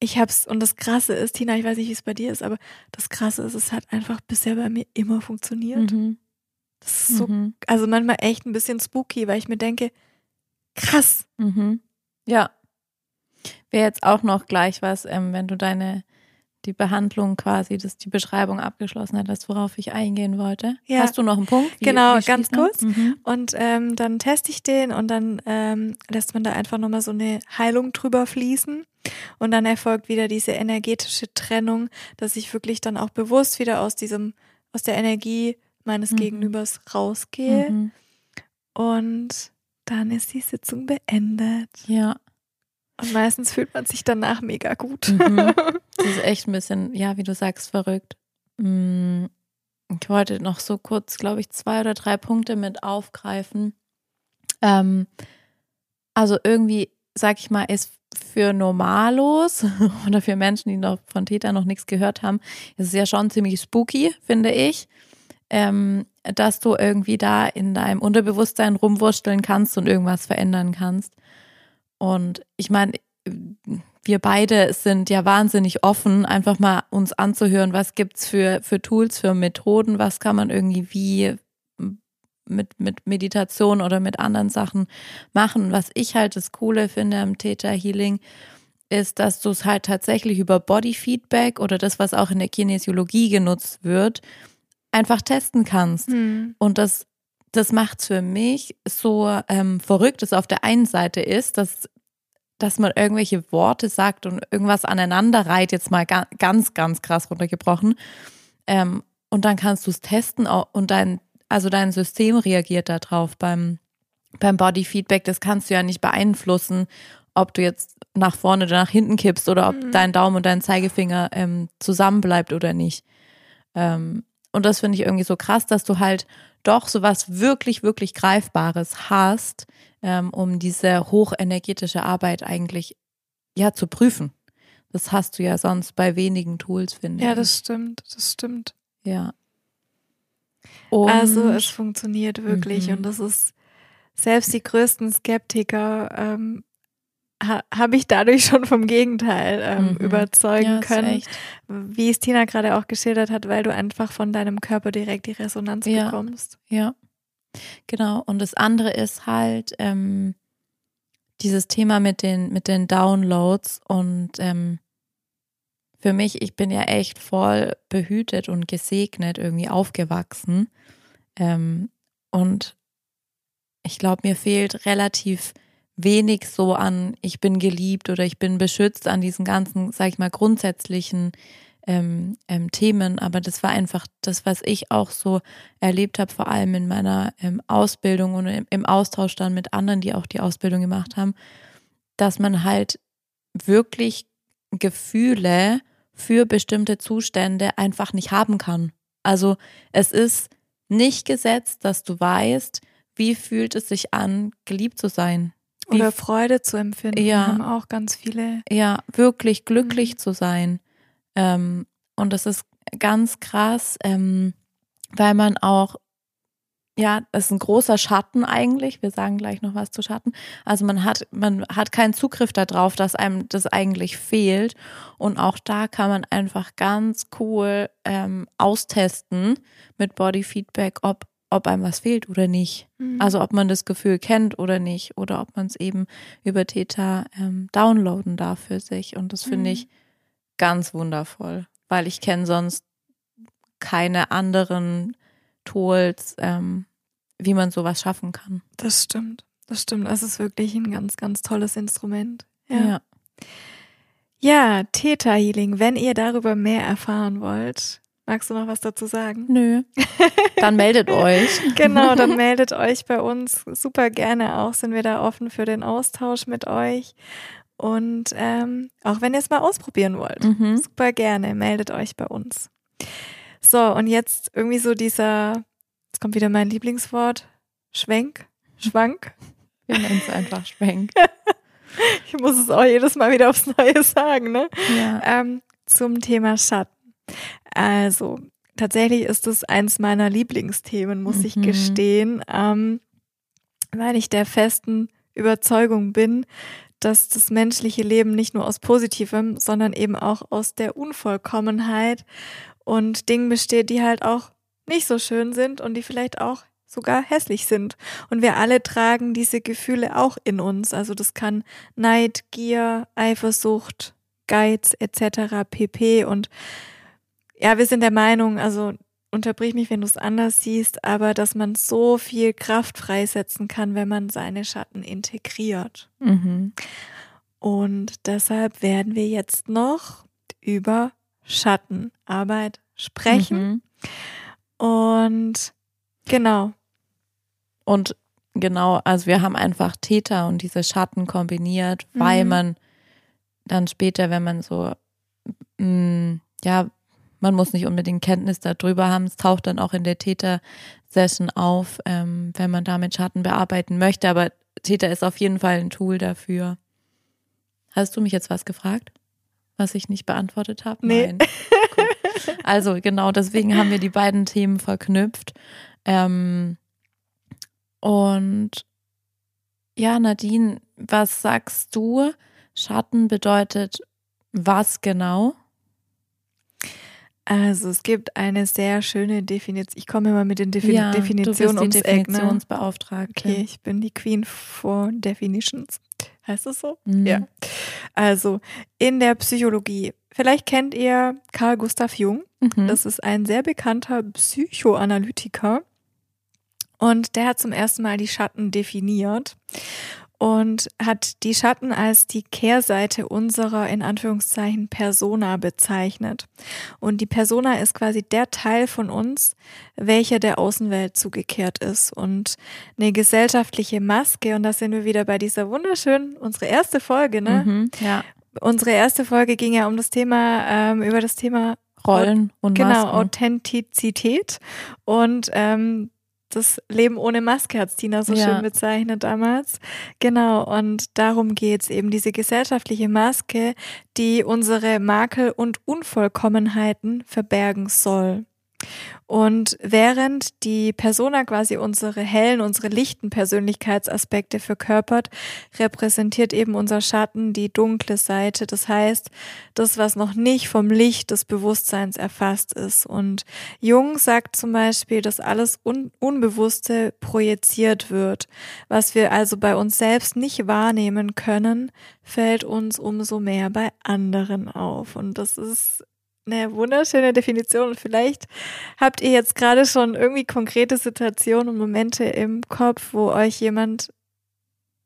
ich hab's, und das Krasse ist, Tina, ich weiß nicht, wie es bei dir ist, aber das Krasse ist, es hat einfach bisher bei mir immer funktioniert. Mhm. Das ist so, mhm. also manchmal echt ein bisschen spooky, weil ich mir denke, krass. Mhm. Ja. Wäre jetzt auch noch gleich was, ähm, wenn du deine die Behandlung quasi, dass die Beschreibung abgeschlossen hat, das worauf ich eingehen wollte. Ja. Hast du noch einen Punkt? Wie, genau, wie ganz kurz. Mhm. Und ähm, dann teste ich den und dann ähm, lässt man da einfach nochmal so eine Heilung drüber fließen. Und dann erfolgt wieder diese energetische Trennung, dass ich wirklich dann auch bewusst wieder aus diesem, aus der Energie meines mhm. Gegenübers rausgehe. Mhm. Und dann ist die Sitzung beendet. Ja. Und meistens fühlt man sich danach mega gut. Mhm. (laughs) Das ist echt ein bisschen, ja, wie du sagst, verrückt. Mm, ich wollte noch so kurz, glaube ich, zwei oder drei Punkte mit aufgreifen. Ähm, also irgendwie, sag ich mal, ist für Normalos (laughs) oder für Menschen, die noch von Täter noch nichts gehört haben, ist es ja schon ziemlich spooky, finde ich. Ähm, dass du irgendwie da in deinem Unterbewusstsein rumwursteln kannst und irgendwas verändern kannst. Und ich meine, wir beide sind ja wahnsinnig offen, einfach mal uns anzuhören, was gibt's für, für Tools, für Methoden, was kann man irgendwie wie mit, mit Meditation oder mit anderen Sachen machen. Was ich halt das Coole finde am Theta Healing, ist, dass du es halt tatsächlich über Body Feedback oder das, was auch in der Kinesiologie genutzt wird, einfach testen kannst. Hm. Und das das macht's für mich so ähm, verrückt, dass auf der einen Seite ist, dass, dass man irgendwelche Worte sagt und irgendwas aneinander reiht, jetzt mal ga, ganz, ganz krass runtergebrochen. Ähm, und dann kannst du es testen und dein, also dein System reagiert darauf beim, beim Body Feedback. Das kannst du ja nicht beeinflussen, ob du jetzt nach vorne oder nach hinten kippst oder ob mhm. dein Daumen und dein Zeigefinger ähm, zusammenbleibt oder nicht. Ähm, und das finde ich irgendwie so krass, dass du halt doch sowas wirklich, wirklich Greifbares hast, ähm, um diese hochenergetische Arbeit eigentlich ja zu prüfen. Das hast du ja sonst bei wenigen Tools, finde ich. Ja, das stimmt, das stimmt. Ja. Und also es funktioniert wirklich mhm. und das ist selbst die größten Skeptiker ähm, ha, habe ich dadurch schon vom Gegenteil ähm, mhm. überzeugen ja, können. Wie es Tina gerade auch geschildert hat, weil du einfach von deinem Körper direkt die Resonanz ja. bekommst. Ja, genau. Und das andere ist halt ähm, dieses Thema mit den, mit den Downloads und ähm, für mich, ich bin ja echt voll behütet und gesegnet irgendwie aufgewachsen. Ähm, und ich glaube, mir fehlt relativ wenig so an, ich bin geliebt oder ich bin beschützt an diesen ganzen, sag ich mal, grundsätzlichen ähm, ähm, Themen. Aber das war einfach das, was ich auch so erlebt habe, vor allem in meiner ähm, Ausbildung und im, im Austausch dann mit anderen, die auch die Ausbildung gemacht haben, dass man halt wirklich Gefühle für bestimmte Zustände einfach nicht haben kann. Also es ist nicht gesetzt, dass du weißt, wie fühlt es sich an, geliebt zu sein? Oder Freude zu empfinden, ja, haben auch ganz viele. Ja, wirklich glücklich mhm. zu sein. Ähm, und das ist ganz krass, ähm, weil man auch, ja, das ist ein großer Schatten eigentlich. Wir sagen gleich noch was zu Schatten. Also man hat, man hat keinen Zugriff darauf, dass einem das eigentlich fehlt. Und auch da kann man einfach ganz cool ähm, austesten mit Body Feedback, ob ob einem was fehlt oder nicht. Mhm. Also ob man das Gefühl kennt oder nicht oder ob man es eben über Theta ähm, downloaden darf für sich. Und das finde mhm. ich ganz wundervoll, weil ich kenne sonst keine anderen Tools, ähm, wie man sowas schaffen kann. Das stimmt, das stimmt. Das ist wirklich ein ganz, ganz tolles Instrument. Ja. Ja, ja Theta Healing, wenn ihr darüber mehr erfahren wollt, Magst du noch was dazu sagen? Nö. Dann meldet (laughs) euch. genau, dann meldet euch bei uns super gerne auch. Sind wir da offen für den Austausch mit euch. Und ähm, auch wenn ihr es mal ausprobieren wollt, mhm. super gerne, meldet euch bei uns. So, und jetzt irgendwie so dieser, jetzt kommt wieder mein Lieblingswort, Schwenk, Schwank. (laughs) Wir nennen es einfach Schwenk. (laughs) ich muss es auch jedes Mal wieder aufs Neue sagen, ne? Ja. Ähm, zum Thema Schatten. Also, tatsächlich ist es eins meiner Lieblingsthemen, muss mhm. ich gestehen, ähm, weil ich der festen Überzeugung bin, dass das menschliche Leben nicht nur aus Positivem, sondern eben auch aus der Unvollkommenheit und Dingen besteht, die halt auch nicht so schön sind und die vielleicht auch sogar hässlich sind. Und wir alle tragen diese Gefühle auch in uns. Also das kann Neid, Gier, Eifersucht, Geiz etc. pp. Und ja, wir sind der Meinung, also unterbrich mich, wenn du es anders siehst, aber dass man so viel Kraft freisetzen kann, wenn man seine Schatten integriert. Mhm. Und deshalb werden wir jetzt noch über Schattenarbeit sprechen. Mhm. Und genau. Und genau, also wir haben einfach Täter und diese Schatten kombiniert, weil Mhm. man dann später, wenn man so, mh, ja, man muss nicht unbedingt Kenntnis darüber haben, es taucht dann auch in der Täter-Session auf, ähm, wenn man damit Schatten bearbeiten möchte, aber Täter ist auf jeden Fall ein Tool dafür. Hast du mich jetzt was gefragt, was ich nicht beantwortet habe? Nee. Nein. Gut. Also genau, deswegen haben wir die beiden Themen verknüpft. Ähm, und ja, Nadine, was sagst du? Schatten bedeutet was genau? Also es gibt eine sehr schöne Definition. Ich komme immer mit den Defin ja, Definitionen du bist ums. Ne? Definitionsbeauftragte. Okay, ich bin die Queen for Definitions. Heißt das so? Mhm. Ja. Also in der Psychologie. Vielleicht kennt ihr Carl Gustav Jung. Mhm. Das ist ein sehr bekannter Psychoanalytiker. Und der hat zum ersten Mal die Schatten definiert und hat die Schatten als die Kehrseite unserer in Anführungszeichen Persona bezeichnet. Und die Persona ist quasi der Teil von uns, welcher der Außenwelt zugekehrt ist. Und eine gesellschaftliche Maske, und da sind wir wieder bei dieser wunderschönen, unsere erste Folge, ne? Mhm. Ja, Unsere erste Folge ging ja um das Thema, ähm, über das Thema Rollen und genau, Masken. Authentizität und ähm, das Leben ohne Maske hat's Tina so Ja. schön bezeichnet damals. Genau, und darum geht's eben, diese gesellschaftliche Maske, die unsere Makel und Unvollkommenheiten verbergen soll. Und während die Persona quasi unsere hellen, unsere lichten Persönlichkeitsaspekte verkörpert, repräsentiert eben unser Schatten die dunkle Seite. Das heißt, das, was noch nicht vom Licht des Bewusstseins erfasst ist. Und Jung sagt zum Beispiel, dass alles Un Unbewusste projiziert wird. Was wir also bei uns selbst nicht wahrnehmen können, fällt uns umso mehr bei anderen auf. Und das ist eine wunderschöne Definition. Und vielleicht habt ihr jetzt gerade schon irgendwie konkrete Situationen und Momente im Kopf, wo euch jemand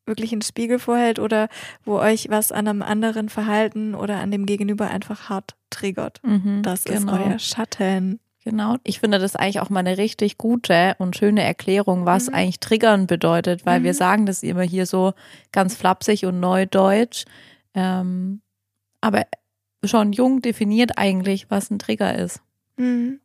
wirklich einen Spiegel vorhält oder wo euch was an einem anderen Verhalten oder an dem Gegenüber einfach hart triggert. Mhm, Das ist genau. euer Schatten. Genau. Ich finde das eigentlich auch mal eine richtig gute und schöne Erklärung, was Mhm. eigentlich Triggern bedeutet, weil wir Mhm. sagen das immer hier so ganz flapsig und neudeutsch. Ähm, aber schon jung definiert eigentlich, was ein Trigger ist. Mhm.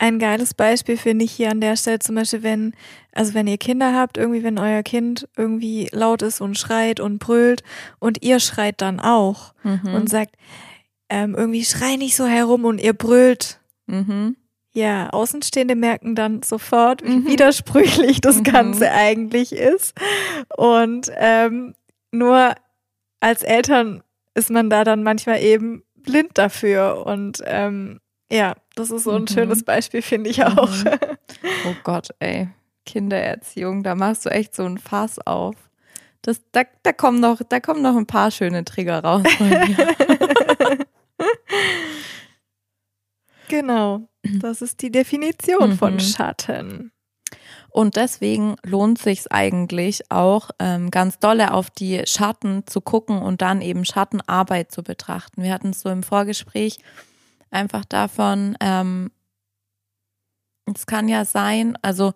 Ein geiles Beispiel finde ich hier an der Stelle zum Beispiel, wenn, also wenn ihr Kinder habt, irgendwie wenn euer Kind irgendwie laut ist und schreit und brüllt und ihr schreit dann auch Mhm. und sagt, ähm, irgendwie schrei nicht so herum und ihr brüllt. mhm. Ja, Außenstehende merken dann sofort, wie Mhm. widersprüchlich das Mhm. Ganze eigentlich ist. Und ähm, nur als Eltern ist man da dann manchmal eben blind dafür. Und ähm, ja, das ist so ein Mhm. schönes Beispiel, finde ich auch. Mhm. Oh Gott, ey. Kindererziehung, da machst du echt so ein Fass auf. Das, da, da, kommen noch, da kommen noch ein paar schöne Trigger raus. (laughs) genau, (clears throat) das ist die Definition von Mhm. Schatten. Und deswegen lohnt sich eigentlich auch ähm, ganz dolle auf die Schatten zu gucken und dann eben Schattenarbeit zu betrachten. Wir hatten es so im Vorgespräch einfach davon, ähm, es kann ja sein, also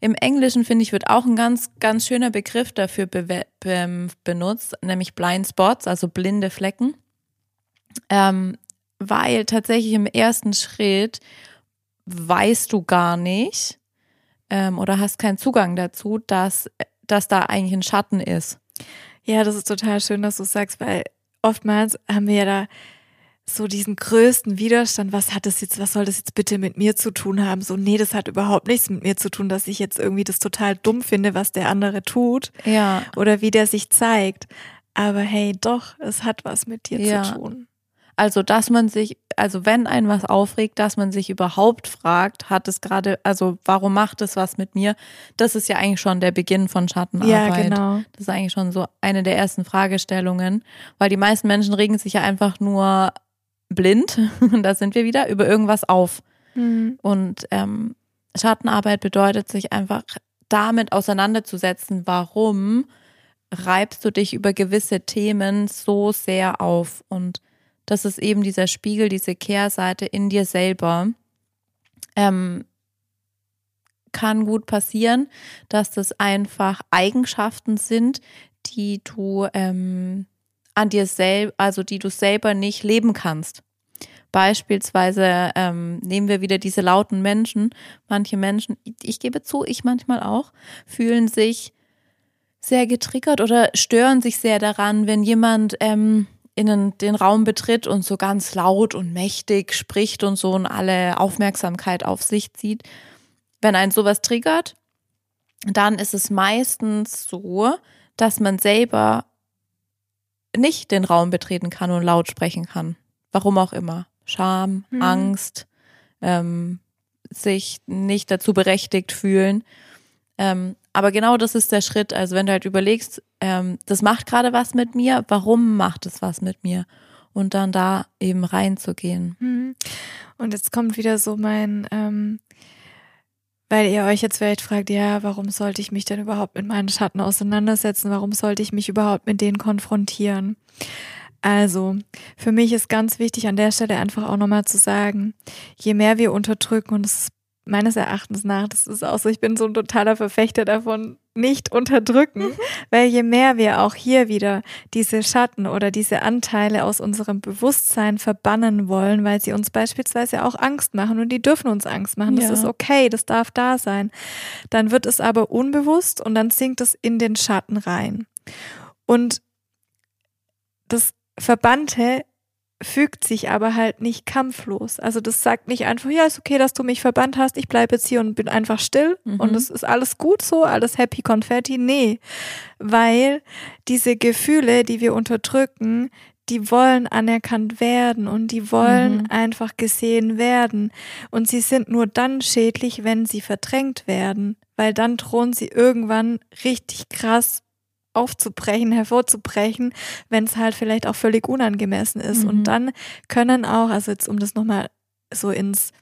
im Englischen finde ich, wird auch ein ganz, ganz schöner Begriff dafür bewe- be benutzt, nämlich Blind Spots, also blinde Flecken. Ähm, weil tatsächlich im ersten Schritt weißt du gar nicht ähm, oder hast keinen Zugang dazu, dass, dass da eigentlich ein Schatten ist. Ja, das ist total schön, dass du es sagst, weil oftmals haben wir ja da so diesen größten Widerstand, was hat das jetzt, was soll das jetzt bitte mit mir zu tun haben? So, nee, das hat überhaupt nichts mit mir zu tun, dass ich jetzt irgendwie das total dumm finde, was der andere tut Ja. oder wie der sich zeigt. Aber hey, doch, es hat was mit dir Ja. zu tun. Also, dass man sich, also wenn ein was aufregt, dass man sich überhaupt fragt, hat es gerade, also warum macht es was mit mir? Das ist ja eigentlich schon der Beginn von Schattenarbeit. Ja, genau. Das ist eigentlich schon so eine der ersten Fragestellungen, weil die meisten Menschen regen sich ja einfach nur blind, (laughs) da sind wir wieder, über irgendwas auf. Mhm. Und ähm, Schattenarbeit bedeutet sich einfach damit auseinanderzusetzen, warum reibst du dich über gewisse Themen so sehr auf. Und das ist eben dieser Spiegel, diese Kehrseite in dir selber. Ähm, kann gut passieren, dass das einfach Eigenschaften sind, die du ähm, an dir selber, also die du selber nicht leben kannst. Beispielsweise ähm, nehmen wir wieder diese lauten Menschen. Manche Menschen, ich gebe zu, ich manchmal auch, fühlen sich sehr getriggert oder stören sich sehr daran, wenn jemand ähm, in den Raum betritt und so ganz laut und mächtig spricht und so und alle Aufmerksamkeit auf sich zieht. Wenn ein sowas triggert, dann ist es meistens so, dass man selber nicht den Raum betreten kann und laut sprechen kann. Warum auch immer. Scham, mhm. Angst, ähm, sich nicht dazu berechtigt fühlen. Ähm, aber genau das ist der Schritt. Also wenn du halt überlegst, ähm, das macht gerade was mit mir, warum macht es was mit mir? Und dann da eben reinzugehen. Mhm. Und jetzt kommt wieder so mein, ähm, weil ihr euch jetzt vielleicht fragt, ja, warum sollte ich mich denn überhaupt mit meinen Schatten auseinandersetzen? Warum sollte ich mich überhaupt mit denen konfrontieren? Also, für mich ist ganz wichtig an der Stelle einfach auch nochmal zu sagen, je mehr wir unterdrücken, und ist meines Erachtens nach, das ist auch so, ich bin so ein totaler Verfechter davon, nicht unterdrücken, mhm. weil je mehr wir auch hier wieder diese Schatten oder diese Anteile aus unserem Bewusstsein verbannen wollen, weil sie uns beispielsweise auch Angst machen und die dürfen uns Angst machen, das ja. ist okay, das darf da sein, dann wird es aber unbewusst und dann sinkt es in den Schatten rein. Und das Verbannte fügt sich aber halt nicht kampflos. Also das sagt nicht einfach, ja, ist okay, dass du mich verbannt hast, ich bleibe jetzt hier und bin einfach still mhm. und es ist alles gut so, alles happy confetti. Nee, weil diese Gefühle, die wir unterdrücken, die wollen anerkannt werden und die wollen mhm. einfach gesehen werden. Und sie sind nur dann schädlich, wenn sie verdrängt werden, weil dann drohen sie irgendwann richtig krass aufzubrechen, hervorzubrechen, wenn es halt vielleicht auch völlig unangemessen ist. Mhm. Und dann können auch, also jetzt um das nochmal so ins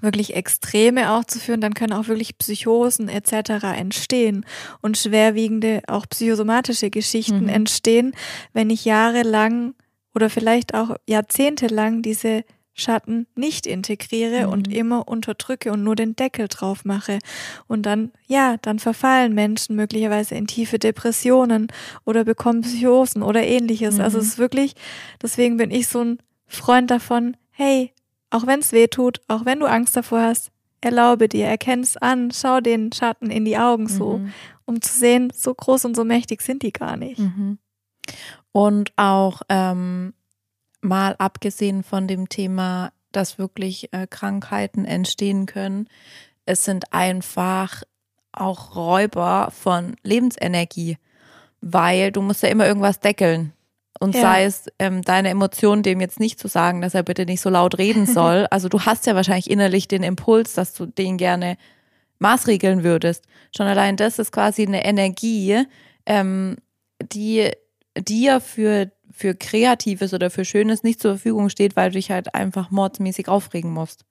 wirklich Extreme auch zu führen, dann können auch wirklich Psychosen etc. entstehen und schwerwiegende, auch psychosomatische Geschichten mhm. entstehen, wenn ich jahrelang oder vielleicht auch jahrzehntelang diese Schatten nicht integriere mhm. und immer unterdrücke und nur den Deckel drauf mache. Und dann, ja, dann verfallen Menschen möglicherweise in tiefe Depressionen oder bekommen Psychosen oder ähnliches. Also mhm. Also es ist wirklich, deswegen bin ich so ein Freund davon, hey, auch wenn es weh tut, auch wenn du Angst davor hast, erlaube dir, erkenn es an, schau den Schatten in die Augen so, mhm. um zu sehen, so groß und so mächtig sind die gar nicht. Mhm. Und auch ähm, mal abgesehen von dem Thema, dass wirklich äh, Krankheiten entstehen können, es sind einfach auch Räuber von Lebensenergie, weil du musst ja immer irgendwas deckeln. Und ja. sei es ähm, deine Emotionen, dem jetzt nicht zu sagen, dass er bitte nicht so laut reden (laughs) soll. Also du hast ja wahrscheinlich innerlich den Impuls, dass du den gerne maßregeln würdest. Schon allein das ist quasi eine Energie, ähm, die dir für für Kreatives oder für Schönes nicht zur Verfügung steht, weil du dich halt einfach mordsmäßig aufregen musst.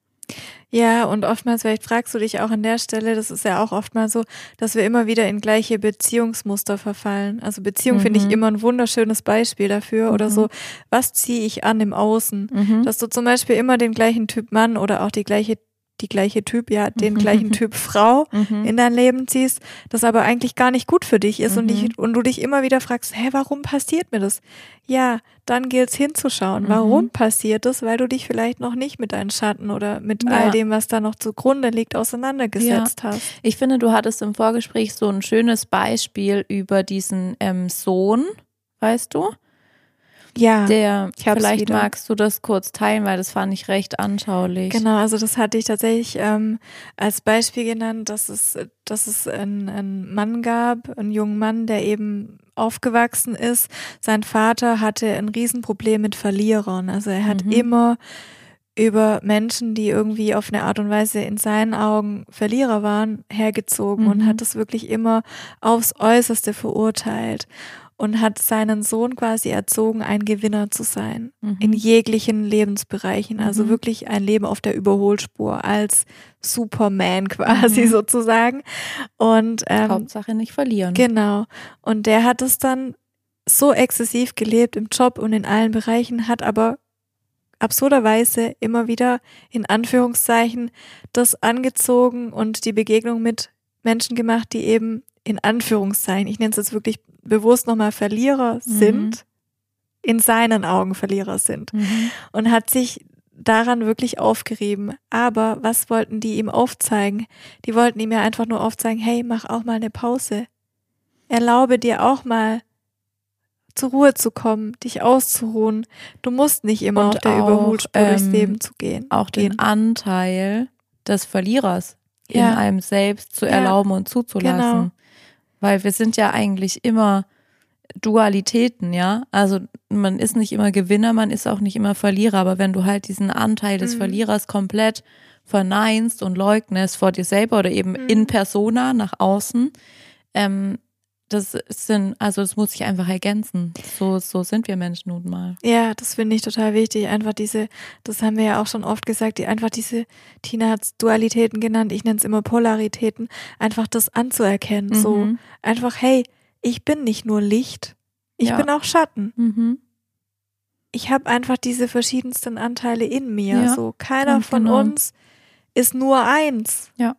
Ja, und oftmals, vielleicht fragst du dich auch an der Stelle, das ist ja auch oftmals so, dass wir immer wieder in gleiche Beziehungsmuster verfallen. Also Beziehung mhm. finde ich mhm. immer ein wunderschönes Beispiel dafür. Mhm. Oder so, was ziehe ich an im Außen? Mhm. Dass du zum Beispiel immer den gleichen Typ Mann oder auch die gleiche die gleiche Typ, ja, den gleichen Typ (laughs) Frau mhm. in dein Leben ziehst, das aber eigentlich gar nicht gut für dich ist mhm. und, dich, und du dich immer wieder fragst, hä, warum passiert mir das? Ja, dann gilt es hinzuschauen. Mhm. Warum passiert das? Weil du dich vielleicht noch nicht mit deinen Schatten oder mit ja. all dem, was da noch zugrunde liegt, auseinandergesetzt ja. hast. Ich finde, du hattest im Vorgespräch so ein schönes Beispiel über diesen ähm, Sohn, weißt du? Ja, Der, vielleicht wieder. magst du das kurz teilen, weil das fand ich recht anschaulich. Genau, also das hatte ich tatsächlich ähm, als Beispiel genannt, dass es, dass es einen, einen Mann gab, einen jungen Mann, der eben aufgewachsen ist. Sein Vater hatte ein Riesenproblem mit Verlierern. Also er hat Mhm. immer über Menschen, die irgendwie auf eine Art und Weise in seinen Augen Verlierer waren, hergezogen und Mhm. hat das wirklich immer aufs Äußerste verurteilt und hat seinen Sohn quasi erzogen, ein Gewinner zu sein Mhm. in jeglichen Lebensbereichen. Also Mhm. wirklich ein Leben auf der Überholspur als Superman quasi Mhm. sozusagen. Und ähm, Hauptsache nicht verlieren. genau. Und der hat es dann so exzessiv gelebt im Job und in allen Bereichen, hat aber absurderweise immer wieder in Anführungszeichen das angezogen und die Begegnung mit Menschen gemacht, die eben in Anführungszeichen, ich nenne es jetzt wirklich bewusst nochmal Verlierer sind, in seinen Augen Verlierer sind Mhm. und hat sich daran wirklich aufgerieben. Aber was wollten die ihm aufzeigen? Die wollten ihm ja einfach nur aufzeigen, hey, mach auch mal eine Pause. Erlaube dir auch mal zur Ruhe zu kommen, dich auszuruhen. Du musst nicht immer Und auf der auch, Überholspur durchs ähm, Leben zu gehen. Auch den gehen. Anteil des Verlierers in Ja. einem selbst zu Ja. erlauben und zuzulassen. Genau. Weil wir sind ja eigentlich immer Dualitäten, ja. Also man ist nicht immer Gewinner, man ist auch nicht immer Verlierer, aber wenn du halt diesen Anteil des Mhm. Verlierers komplett verneinst und leugnest vor dir selber oder eben Mhm. in persona nach außen, ähm, das sind, also das muss ich einfach ergänzen. So, so sind wir Menschen nun mal. Ja, das finde ich total wichtig. Einfach diese, das haben wir ja auch schon oft gesagt, die einfach diese, Tina hat es Dualitäten genannt, ich nenne es immer Polaritäten, einfach das anzuerkennen. So Mhm. einfach, hey, ich bin nicht nur Licht, ich Ja. bin auch Schatten. Mhm. Ich habe einfach diese verschiedensten Anteile in mir. Ja, so keiner ganz von genau. uns ist nur eins. Ja.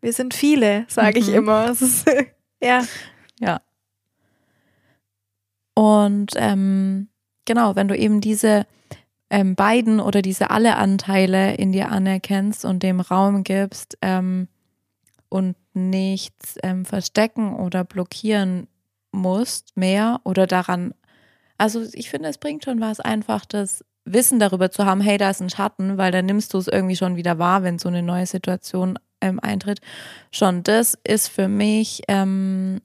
Wir sind viele, sage ich Mhm. immer. Es ist, (laughs) ja. Ja. Und ähm, genau, wenn du eben diese ähm, beiden oder diese alle Anteile in dir anerkennst und dem Raum gibst ähm, und nichts ähm, verstecken oder blockieren musst mehr oder daran, also ich finde, es bringt schon was, einfach das Wissen darüber zu haben, hey, da ist ein Schatten, weil dann nimmst du es irgendwie schon wieder wahr, wenn so eine neue Situation ähm, eintritt. Schon das ist für mich ähm,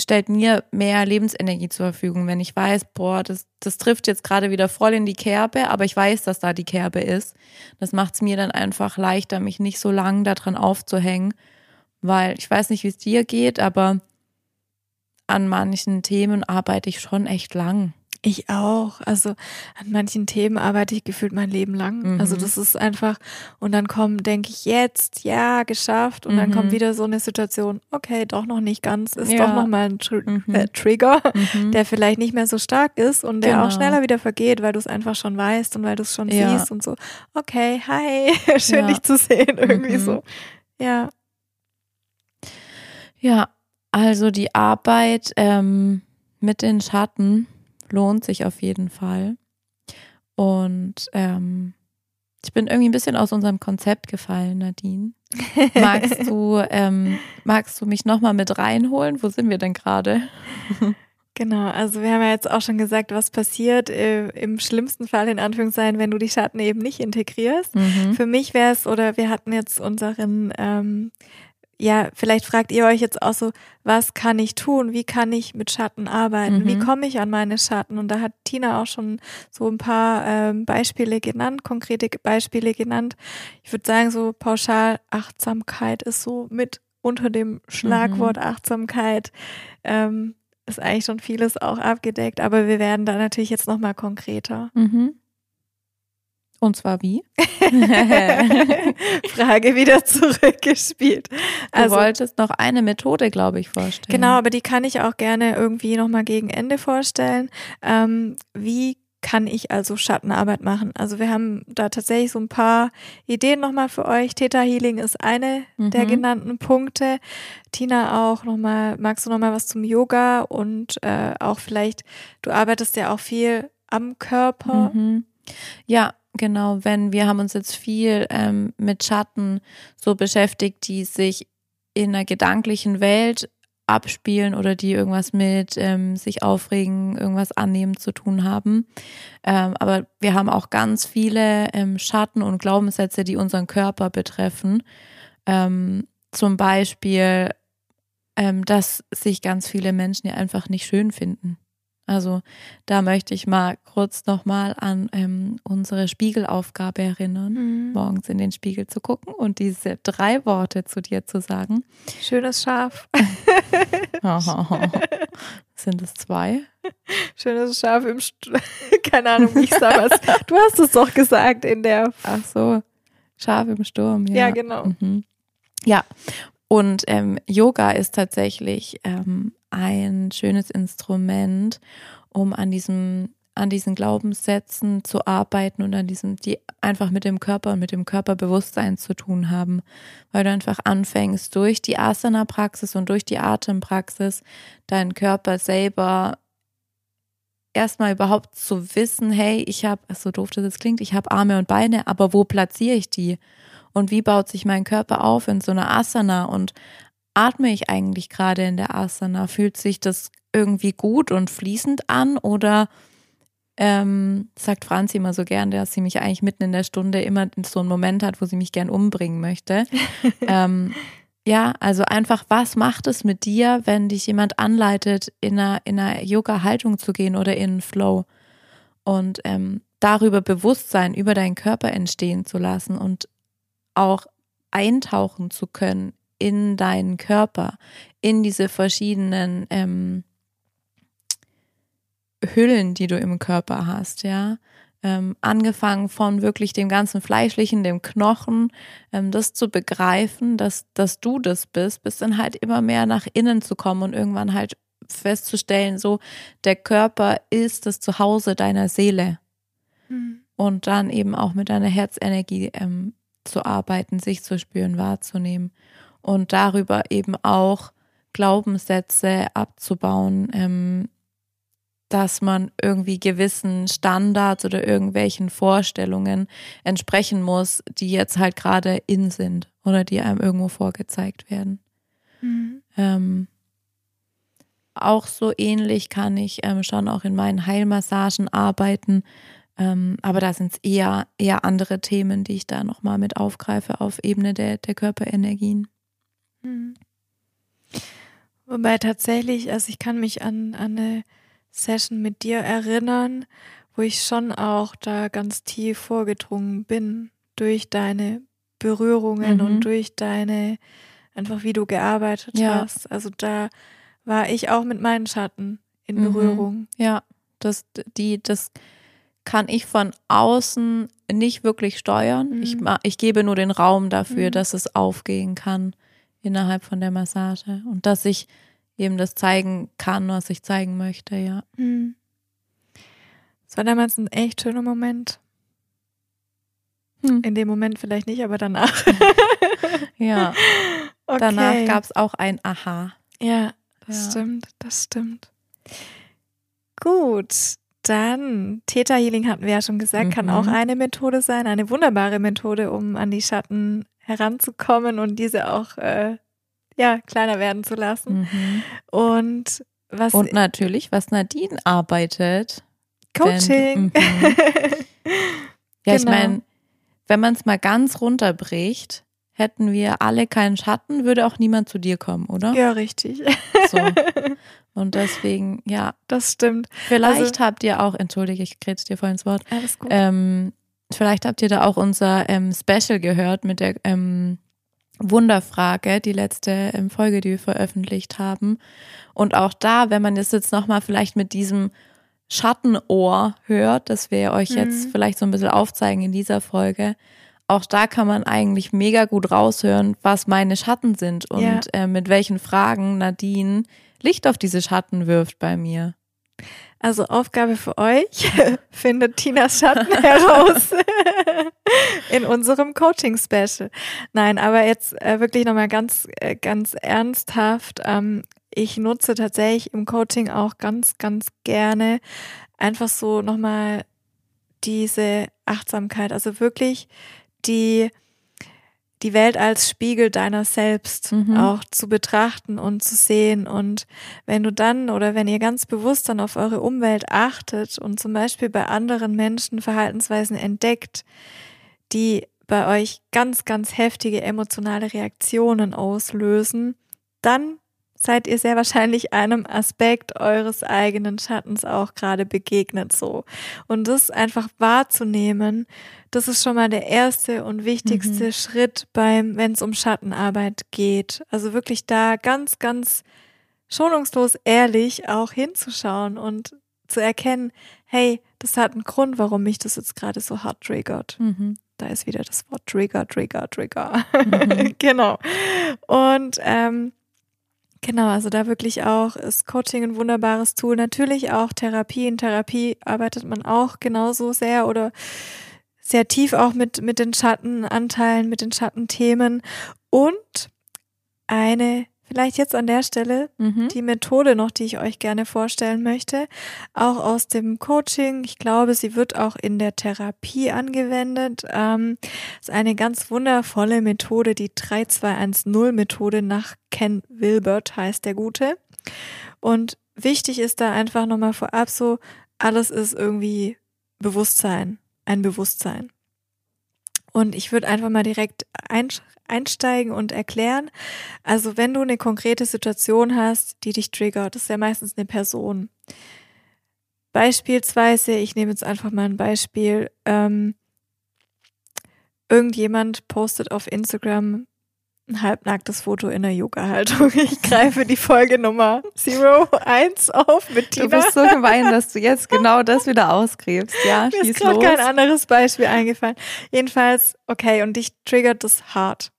stellt mir mehr Lebensenergie zur Verfügung, wenn ich weiß, boah, das, das trifft jetzt gerade wieder voll in die Kerbe, aber ich weiß, dass da die Kerbe ist. Das macht es mir dann einfach leichter, mich nicht so lang daran aufzuhängen, weil ich weiß nicht, wie es dir geht, aber an manchen Themen arbeite ich schon echt lang. Ich auch. Also an manchen Themen arbeite ich gefühlt mein Leben lang. Mhm. Also das ist einfach, und dann kommt, denke ich, jetzt, ja, geschafft. Und dann Mhm. kommt wieder so eine Situation, okay, doch noch nicht ganz, ist Ja. doch noch mal ein Tr Mhm. äh, Trigger, Mhm. der vielleicht nicht mehr so stark ist und der auch Genau. schneller wieder vergeht, weil du es einfach schon weißt und weil du es schon Ja. siehst und so, okay, hi, (laughs) schön Ja. dich zu sehen, irgendwie Mhm. so. Ja, Ja, also die Arbeit ähm, mit den Schatten lohnt sich auf jeden Fall. Und ähm, ich bin irgendwie ein bisschen aus unserem Konzept gefallen, Nadine. Magst du, (laughs) ähm, magst du mich nochmal mit reinholen? Wo sind wir denn gerade? Genau, also wir haben ja jetzt auch schon gesagt, was passiert äh, im schlimmsten Fall in Anführungszeichen, wenn du die Schatten eben nicht integrierst. Mhm. Für mich wäre es, oder wir hatten jetzt unseren, ähm, ja, vielleicht fragt ihr euch jetzt auch so, was kann ich tun? Wie kann ich mit Schatten arbeiten? Wie Mhm. komme ich an meine Schatten? Und da hat Tina auch schon so ein paar ähm, Beispiele genannt, konkrete Beispiele genannt. Ich würde sagen, so pauschal Achtsamkeit ist so mit unter dem Schlagwort Mhm. Achtsamkeit. Ähm, ist eigentlich schon vieles auch abgedeckt, aber wir werden da natürlich jetzt nochmal konkreter. Mhm. Und zwar wie? (laughs) (laughs) Frage wieder zurückgespielt. Du Also wolltest noch eine Methode, glaube ich, vorstellen. genau, aber die kann ich auch gerne irgendwie nochmal gegen Ende vorstellen. Ähm, wie kann ich also Schattenarbeit machen? Also wir haben da tatsächlich so ein paar Ideen nochmal für euch. Theta Healing ist eine der Mhm. genannten Punkte. Tina auch nochmal, magst du nochmal was zum Yoga und äh, auch vielleicht, du arbeitest ja auch viel am Körper. Mhm. Ja, genau. Wenn wir haben uns jetzt viel ähm, mit Schatten so beschäftigt, die sich in einer gedanklichen Welt abspielen oder die irgendwas mit ähm, sich aufregen, irgendwas annehmen zu tun haben. Ähm, aber wir haben auch ganz viele ähm, Schatten und Glaubenssätze, die unseren Körper betreffen. Ähm, zum Beispiel, ähm, dass sich ganz viele Menschen ja einfach nicht schön finden. Also da möchte ich mal kurz nochmal an ähm, unsere Spiegelaufgabe erinnern, mhm. morgens in den Spiegel zu gucken und diese drei Worte zu dir zu sagen. Schönes Schaf. (laughs) Sind es zwei? Schönes Schaf im St (laughs) keine Ahnung, wie ich sage. (laughs) Du hast es doch gesagt in der. Ach so, Schaf im Sturm. Ja, ja genau. Mhm. Ja, und ähm, Yoga ist tatsächlich ähm, ein schönes Instrument, um an diesem an diesen Glaubenssätzen zu arbeiten und an diesen, die einfach mit dem Körper und mit dem Körperbewusstsein zu tun haben, weil du einfach anfängst, durch die Asana-Praxis und durch die Atempraxis deinen Körper selber erstmal überhaupt zu wissen, hey, ich habe, so doof das jetzt klingt, ich habe Arme und Beine, aber wo platziere ich die? Und wie baut sich mein Körper auf in so einer Asana und atme ich eigentlich gerade in der Asana? Fühlt sich das irgendwie gut und fließend an oder ähm, sagt Franzi immer so gern, dass sie mich eigentlich mitten in der Stunde immer so einen Moment hat, wo sie mich gern umbringen möchte. (laughs) ähm, ja, also einfach, was macht es mit dir, wenn dich jemand anleitet, in einer, in einer Yoga-Haltung zu gehen oder in einen Flow? Und ähm, darüber Bewusstsein über deinen Körper entstehen zu lassen und auch eintauchen zu können in deinen Körper, in diese verschiedenen ähm, Hüllen, die du im Körper hast, ja. Ähm, angefangen von wirklich dem ganzen Fleischlichen, dem Knochen, ähm, das zu begreifen, dass, dass du das bist, bis dann halt immer mehr nach innen zu kommen und irgendwann halt festzustellen, so der Körper ist das Zuhause deiner Seele. Mhm. Und dann eben auch mit deiner Herzenergie ähm, zu arbeiten, sich zu spüren, wahrzunehmen und darüber eben auch Glaubenssätze abzubauen, ähm, dass man irgendwie gewissen Standards oder irgendwelchen Vorstellungen entsprechen muss, die jetzt halt gerade in sind oder die einem irgendwo vorgezeigt werden. Mhm. Ähm, auch so ähnlich kann ich ähm, schon auch in meinen Heilmassagen arbeiten, ähm, aber da sind es eher, eher andere Themen, die ich da nochmal mit aufgreife auf Ebene der, der Körperenergien. Mhm. Wobei tatsächlich, also ich kann mich an, an eine Session mit dir erinnern, wo ich schon auch da ganz tief vorgedrungen bin durch deine Berührungen mhm. und durch deine, einfach wie du gearbeitet ja. hast. Also da war ich auch mit meinen Schatten in mhm. Berührung. Ja, das, die, das kann ich von außen nicht wirklich steuern. Mhm. Ich, ich gebe nur den Raum dafür, mhm. dass es aufgehen kann innerhalb von der Massage und dass ich eben das zeigen kann, was ich zeigen möchte, ja. Mhm. Es war damals ein echt schöner Moment. Hm. In dem Moment vielleicht nicht, aber danach. (laughs) ja. Okay. Danach gab es auch ein Aha. Ja, das ja. stimmt, das stimmt. Gut, dann Theta Healing hatten wir ja schon gesagt, mhm. kann auch eine Methode sein, eine wunderbare Methode, um an die Schatten heranzukommen und diese auch äh, ja, kleiner werden zu lassen. Mhm. Und was. Und natürlich, was Nadine arbeitet. Coaching. (laughs) Wenn, mhm. ja, genau. ich meine, wenn man es mal ganz runterbricht, hätten wir alle keinen Schatten, würde auch niemand zu dir kommen, oder? Ja, richtig. So. (laughs) Und deswegen, ja. Das stimmt. Vielleicht also, habt ihr auch, entschuldige, ich kretze dir vorhin ins Wort. Alles gut. Ähm, vielleicht habt ihr da auch unser ähm, Special gehört mit der ähm, Wunderfrage, die letzte ähm, Folge, die wir veröffentlicht haben. Und auch da, wenn man das jetzt nochmal vielleicht mit diesem Schattenohr hört, das wir euch mhm. jetzt vielleicht so ein bisschen aufzeigen in dieser Folge, auch da kann man eigentlich mega gut raushören, was meine Schatten sind und ja. äh, mit welchen Fragen Nadine Licht auf diese Schatten wirft bei mir. Also Aufgabe für euch, (laughs) findet Tinas Schatten (laughs) heraus (laughs) in unserem Coaching-Special. Nein, aber jetzt äh, wirklich nochmal ganz, äh, ganz ernsthaft. Ähm, ich nutze tatsächlich im Coaching auch ganz, ganz gerne einfach so nochmal diese Achtsamkeit, also wirklich die, die Welt als Spiegel deiner selbst Mhm. auch zu betrachten und zu sehen. Und wenn du dann oder wenn ihr ganz bewusst dann auf eure Umwelt achtet und zum Beispiel bei anderen Menschen Verhaltensweisen entdeckt, die bei euch ganz, ganz heftige emotionale Reaktionen auslösen, dann seid ihr sehr wahrscheinlich einem Aspekt eures eigenen Schattens auch gerade begegnet so. Und das einfach wahrzunehmen, das ist schon mal der erste und wichtigste Mhm. Schritt beim, wenn es um Schattenarbeit geht. Also wirklich da ganz, ganz schonungslos ehrlich auch hinzuschauen und zu erkennen, hey, das hat einen Grund, warum mich das jetzt gerade so hart triggert. Mhm. Da ist wieder das Wort Trigger, Trigger, Trigger. Mhm. (laughs) genau. Und ähm, genau, also da wirklich auch ist Coaching ein wunderbares Tool. Natürlich auch Therapie. In Therapie arbeitet man auch genauso sehr oder sehr tief auch mit, mit den Schattenanteilen, mit den Schattenthemen. Und eine, vielleicht jetzt an der Stelle, Mhm. die Methode noch, die ich euch gerne vorstellen möchte, auch aus dem Coaching. Ich glaube, sie wird auch in der Therapie angewendet. Ähm, ist eine ganz wundervolle Methode, die 3210-Methode nach Ken Wilbert heißt der Gute. Und wichtig ist da einfach nochmal vorab so, alles ist irgendwie Bewusstsein, ein Bewusstsein. Und ich würde einfach mal direkt einsteigen und erklären. Also wenn du eine konkrete Situation hast, die dich triggert, das ist ja meistens eine Person. Beispielsweise, ich nehme jetzt einfach mal ein Beispiel, ähm, irgendjemand postet auf Instagram ein halbnacktes Foto in der Yoga-Haltung. (laughs) Ich greife die Folge Nummer 01 auf mit Du Tina. bist so gemein, dass du jetzt genau das wieder ausgräbst. Ja, Mir ist gerade kein anderes Beispiel eingefallen. Jedenfalls, okay, und dich triggert das hart.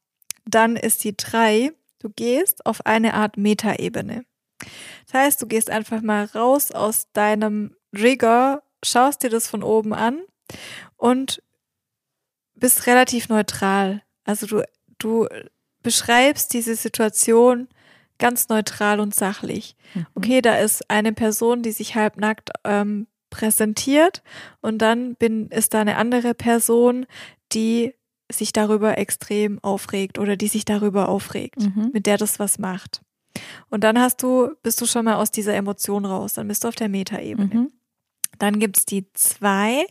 Dann ist die drei, du gehst auf eine Art Metaebene. Das heißt, du gehst einfach mal raus aus deinem Trigger, schaust dir das von oben an und bist relativ neutral. Also du, du beschreibst diese Situation ganz neutral und sachlich. Mhm. Okay, da ist eine Person, die sich halbnackt ähm, präsentiert und dann bin, ist da eine andere Person, die sich darüber extrem aufregt oder die sich darüber aufregt, Mhm. mit der das was macht. Und dann hast du, bist du schon mal aus dieser Emotion raus, dann bist du auf der Metaebene. Mhm. Dann gibt's die zwei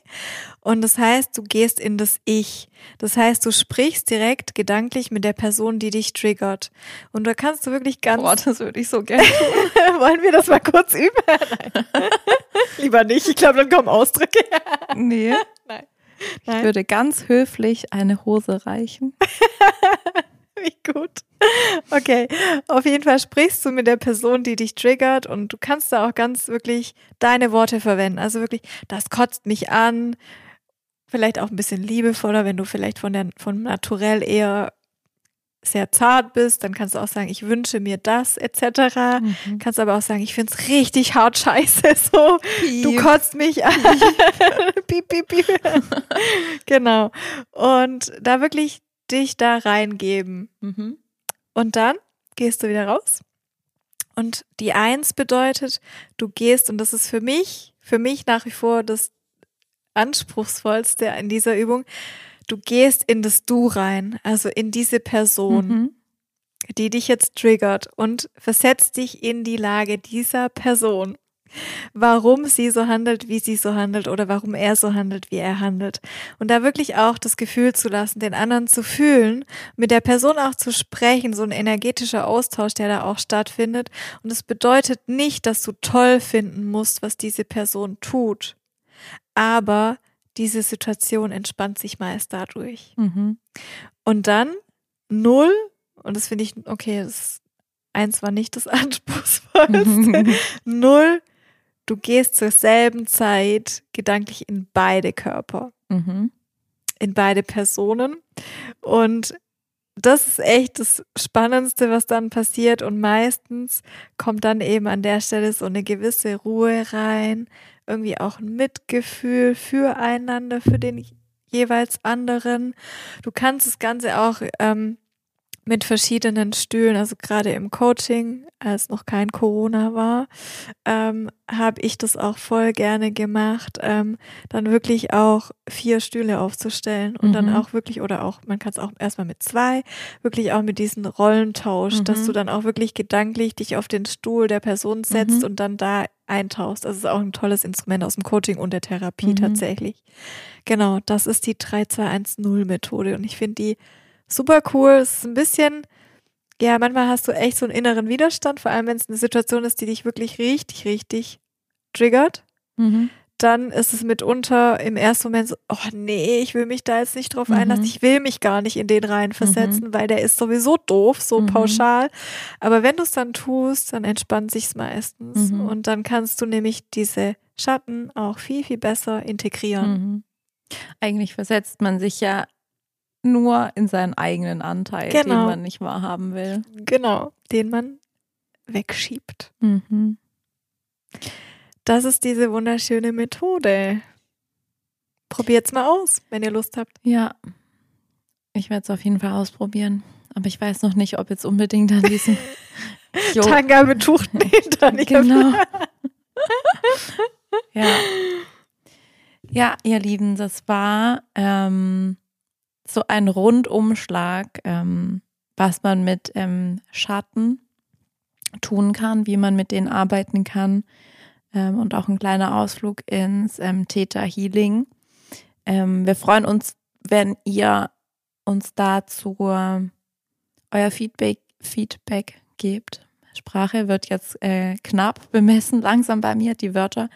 und das heißt, du gehst in das Ich. Das heißt, du sprichst direkt gedanklich mit der Person, die dich triggert. Und da kannst du wirklich ganz Boah, das würde ich so (laughs) gerne. wollen wir das mal kurz (laughs) üben? Lieber nicht. Ich glaube, dann kommen Ausdrücke. Nee. (laughs) Nein. Ich Nein. würde ganz höflich eine Hose reichen. (laughs) Wie gut. Okay. Auf jeden Fall sprichst du mit der Person, die dich triggert und du kannst da auch ganz wirklich deine Worte verwenden. Also wirklich, das kotzt mich an. Vielleicht auch ein bisschen liebevoller, wenn du vielleicht von der, von naturell eher sehr zart bist, dann kannst du auch sagen, ich wünsche mir das, etc. Mhm. Kannst aber auch sagen, ich find's richtig hart scheiße, (laughs) so. Du Piep. kotzt mich an. piep, (laughs) piep, piep. (laughs) genau. Und da wirklich dich da reingeben. Mhm. Und dann gehst du wieder raus. Und die Eins bedeutet, du gehst, und das ist für mich, für mich nach wie vor das Anspruchsvollste in dieser Übung, du gehst in das Du rein, also in diese Person Mhm. die dich jetzt triggert und versetzt dich in die Lage dieser Person. Warum sie so handelt, wie sie so handelt oder warum er so handelt, wie er handelt. Und da wirklich auch das Gefühl zu lassen, den anderen zu fühlen, mit der Person auch zu sprechen, so ein energetischer Austausch, der da auch stattfindet. Und es bedeutet nicht, dass du toll finden musst, was diese Person tut. Aber diese Situation entspannt sich meist dadurch. Mhm. Und dann null, und das finde ich, okay, das eins war nicht das (laughs) Anspruchsvollste. (laughs) null, du gehst zur selben Zeit gedanklich in beide Körper, Mhm. in beide Personen. Und das ist echt das Spannendste, was dann passiert. Und meistens kommt dann eben an der Stelle so eine gewisse Ruhe rein, irgendwie auch ein Mitgefühl füreinander, für den jeweils anderen. Du kannst das Ganze auch ähm, mit verschiedenen Stühlen, also gerade im Coaching, als noch kein Corona war, ähm, habe ich das auch voll gerne gemacht, ähm, dann wirklich auch vier Stühle aufzustellen und mhm. dann auch wirklich, oder auch, man kann es auch erstmal mit zwei, wirklich auch mit diesem Rollentausch, mhm. dass du dann auch wirklich gedanklich dich auf den Stuhl der Person setzt mhm. und dann da eintauchst. Das ist auch ein tolles Instrument aus dem Coaching und der Therapie mhm. tatsächlich. Genau, das ist die 3210 Methode und ich finde die super cool. Es ist ein bisschen, ja, manchmal hast du echt so einen inneren Widerstand, vor allem wenn es eine Situation ist, die dich wirklich richtig, richtig triggert. Mhm. Dann ist es mitunter im ersten Moment so, oh nee, ich will mich da jetzt nicht drauf mhm. einlassen, ich will mich gar nicht in den rein versetzen, mhm. weil der ist sowieso doof, so mhm. pauschal. Aber wenn du es dann tust, dann entspannt sich's meistens. Mhm. Und dann kannst du nämlich diese Schatten auch viel, viel besser integrieren. Eigentlich versetzt man sich ja nur in seinen eigenen Anteil, genau. den man nicht wahrhaben will. Genau, den man wegschiebt. Mhm. Das ist diese wunderschöne Methode. Probiert's mal aus, wenn ihr Lust habt. Ja, ich werde es auf jeden Fall ausprobieren. Aber ich weiß noch nicht, ob jetzt unbedingt an diesem (laughs) Tanga mit Tuchtenhintern. genau. ja. Ja, ihr Lieben, das war ähm, so ein Rundumschlag, ähm, was man mit ähm, Schatten tun kann, wie man mit denen arbeiten kann ähm, und auch ein kleiner Ausflug ins ähm, Theta Healing. Ähm, wir freuen uns, wenn ihr uns dazu euer Feedback, Feedback gebt. Sprache wird jetzt äh, knapp bemessen, langsam bei mir, die Wörter.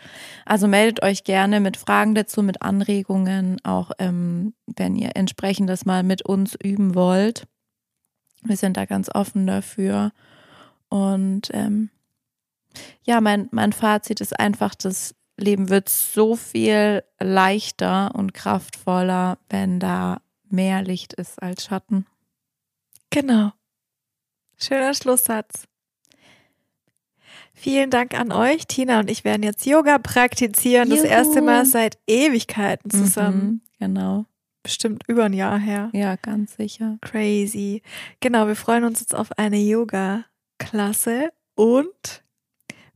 Also meldet euch gerne mit Fragen dazu, mit Anregungen, auch ähm, wenn ihr entsprechendes mal mit uns üben wollt. Wir sind da ganz offen dafür. Und ähm, ja, mein, mein Fazit ist einfach, das Leben wird so viel leichter und kraftvoller, wenn da mehr Licht ist als Schatten. Genau. Schöner Schlusssatz. Vielen Dank an euch. Tina und ich werden jetzt Yoga praktizieren. Juhu. Das erste Mal seit Ewigkeiten zusammen. Mhm, genau. Bestimmt über ein Jahr her. Ja, ganz sicher. Crazy. Genau, wir freuen uns jetzt auf eine Yoga-Klasse und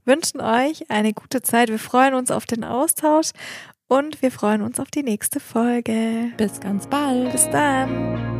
wünschen euch eine gute Zeit. Wir freuen uns auf den Austausch und wir freuen uns auf die nächste Folge. Bis ganz bald. Bis dann.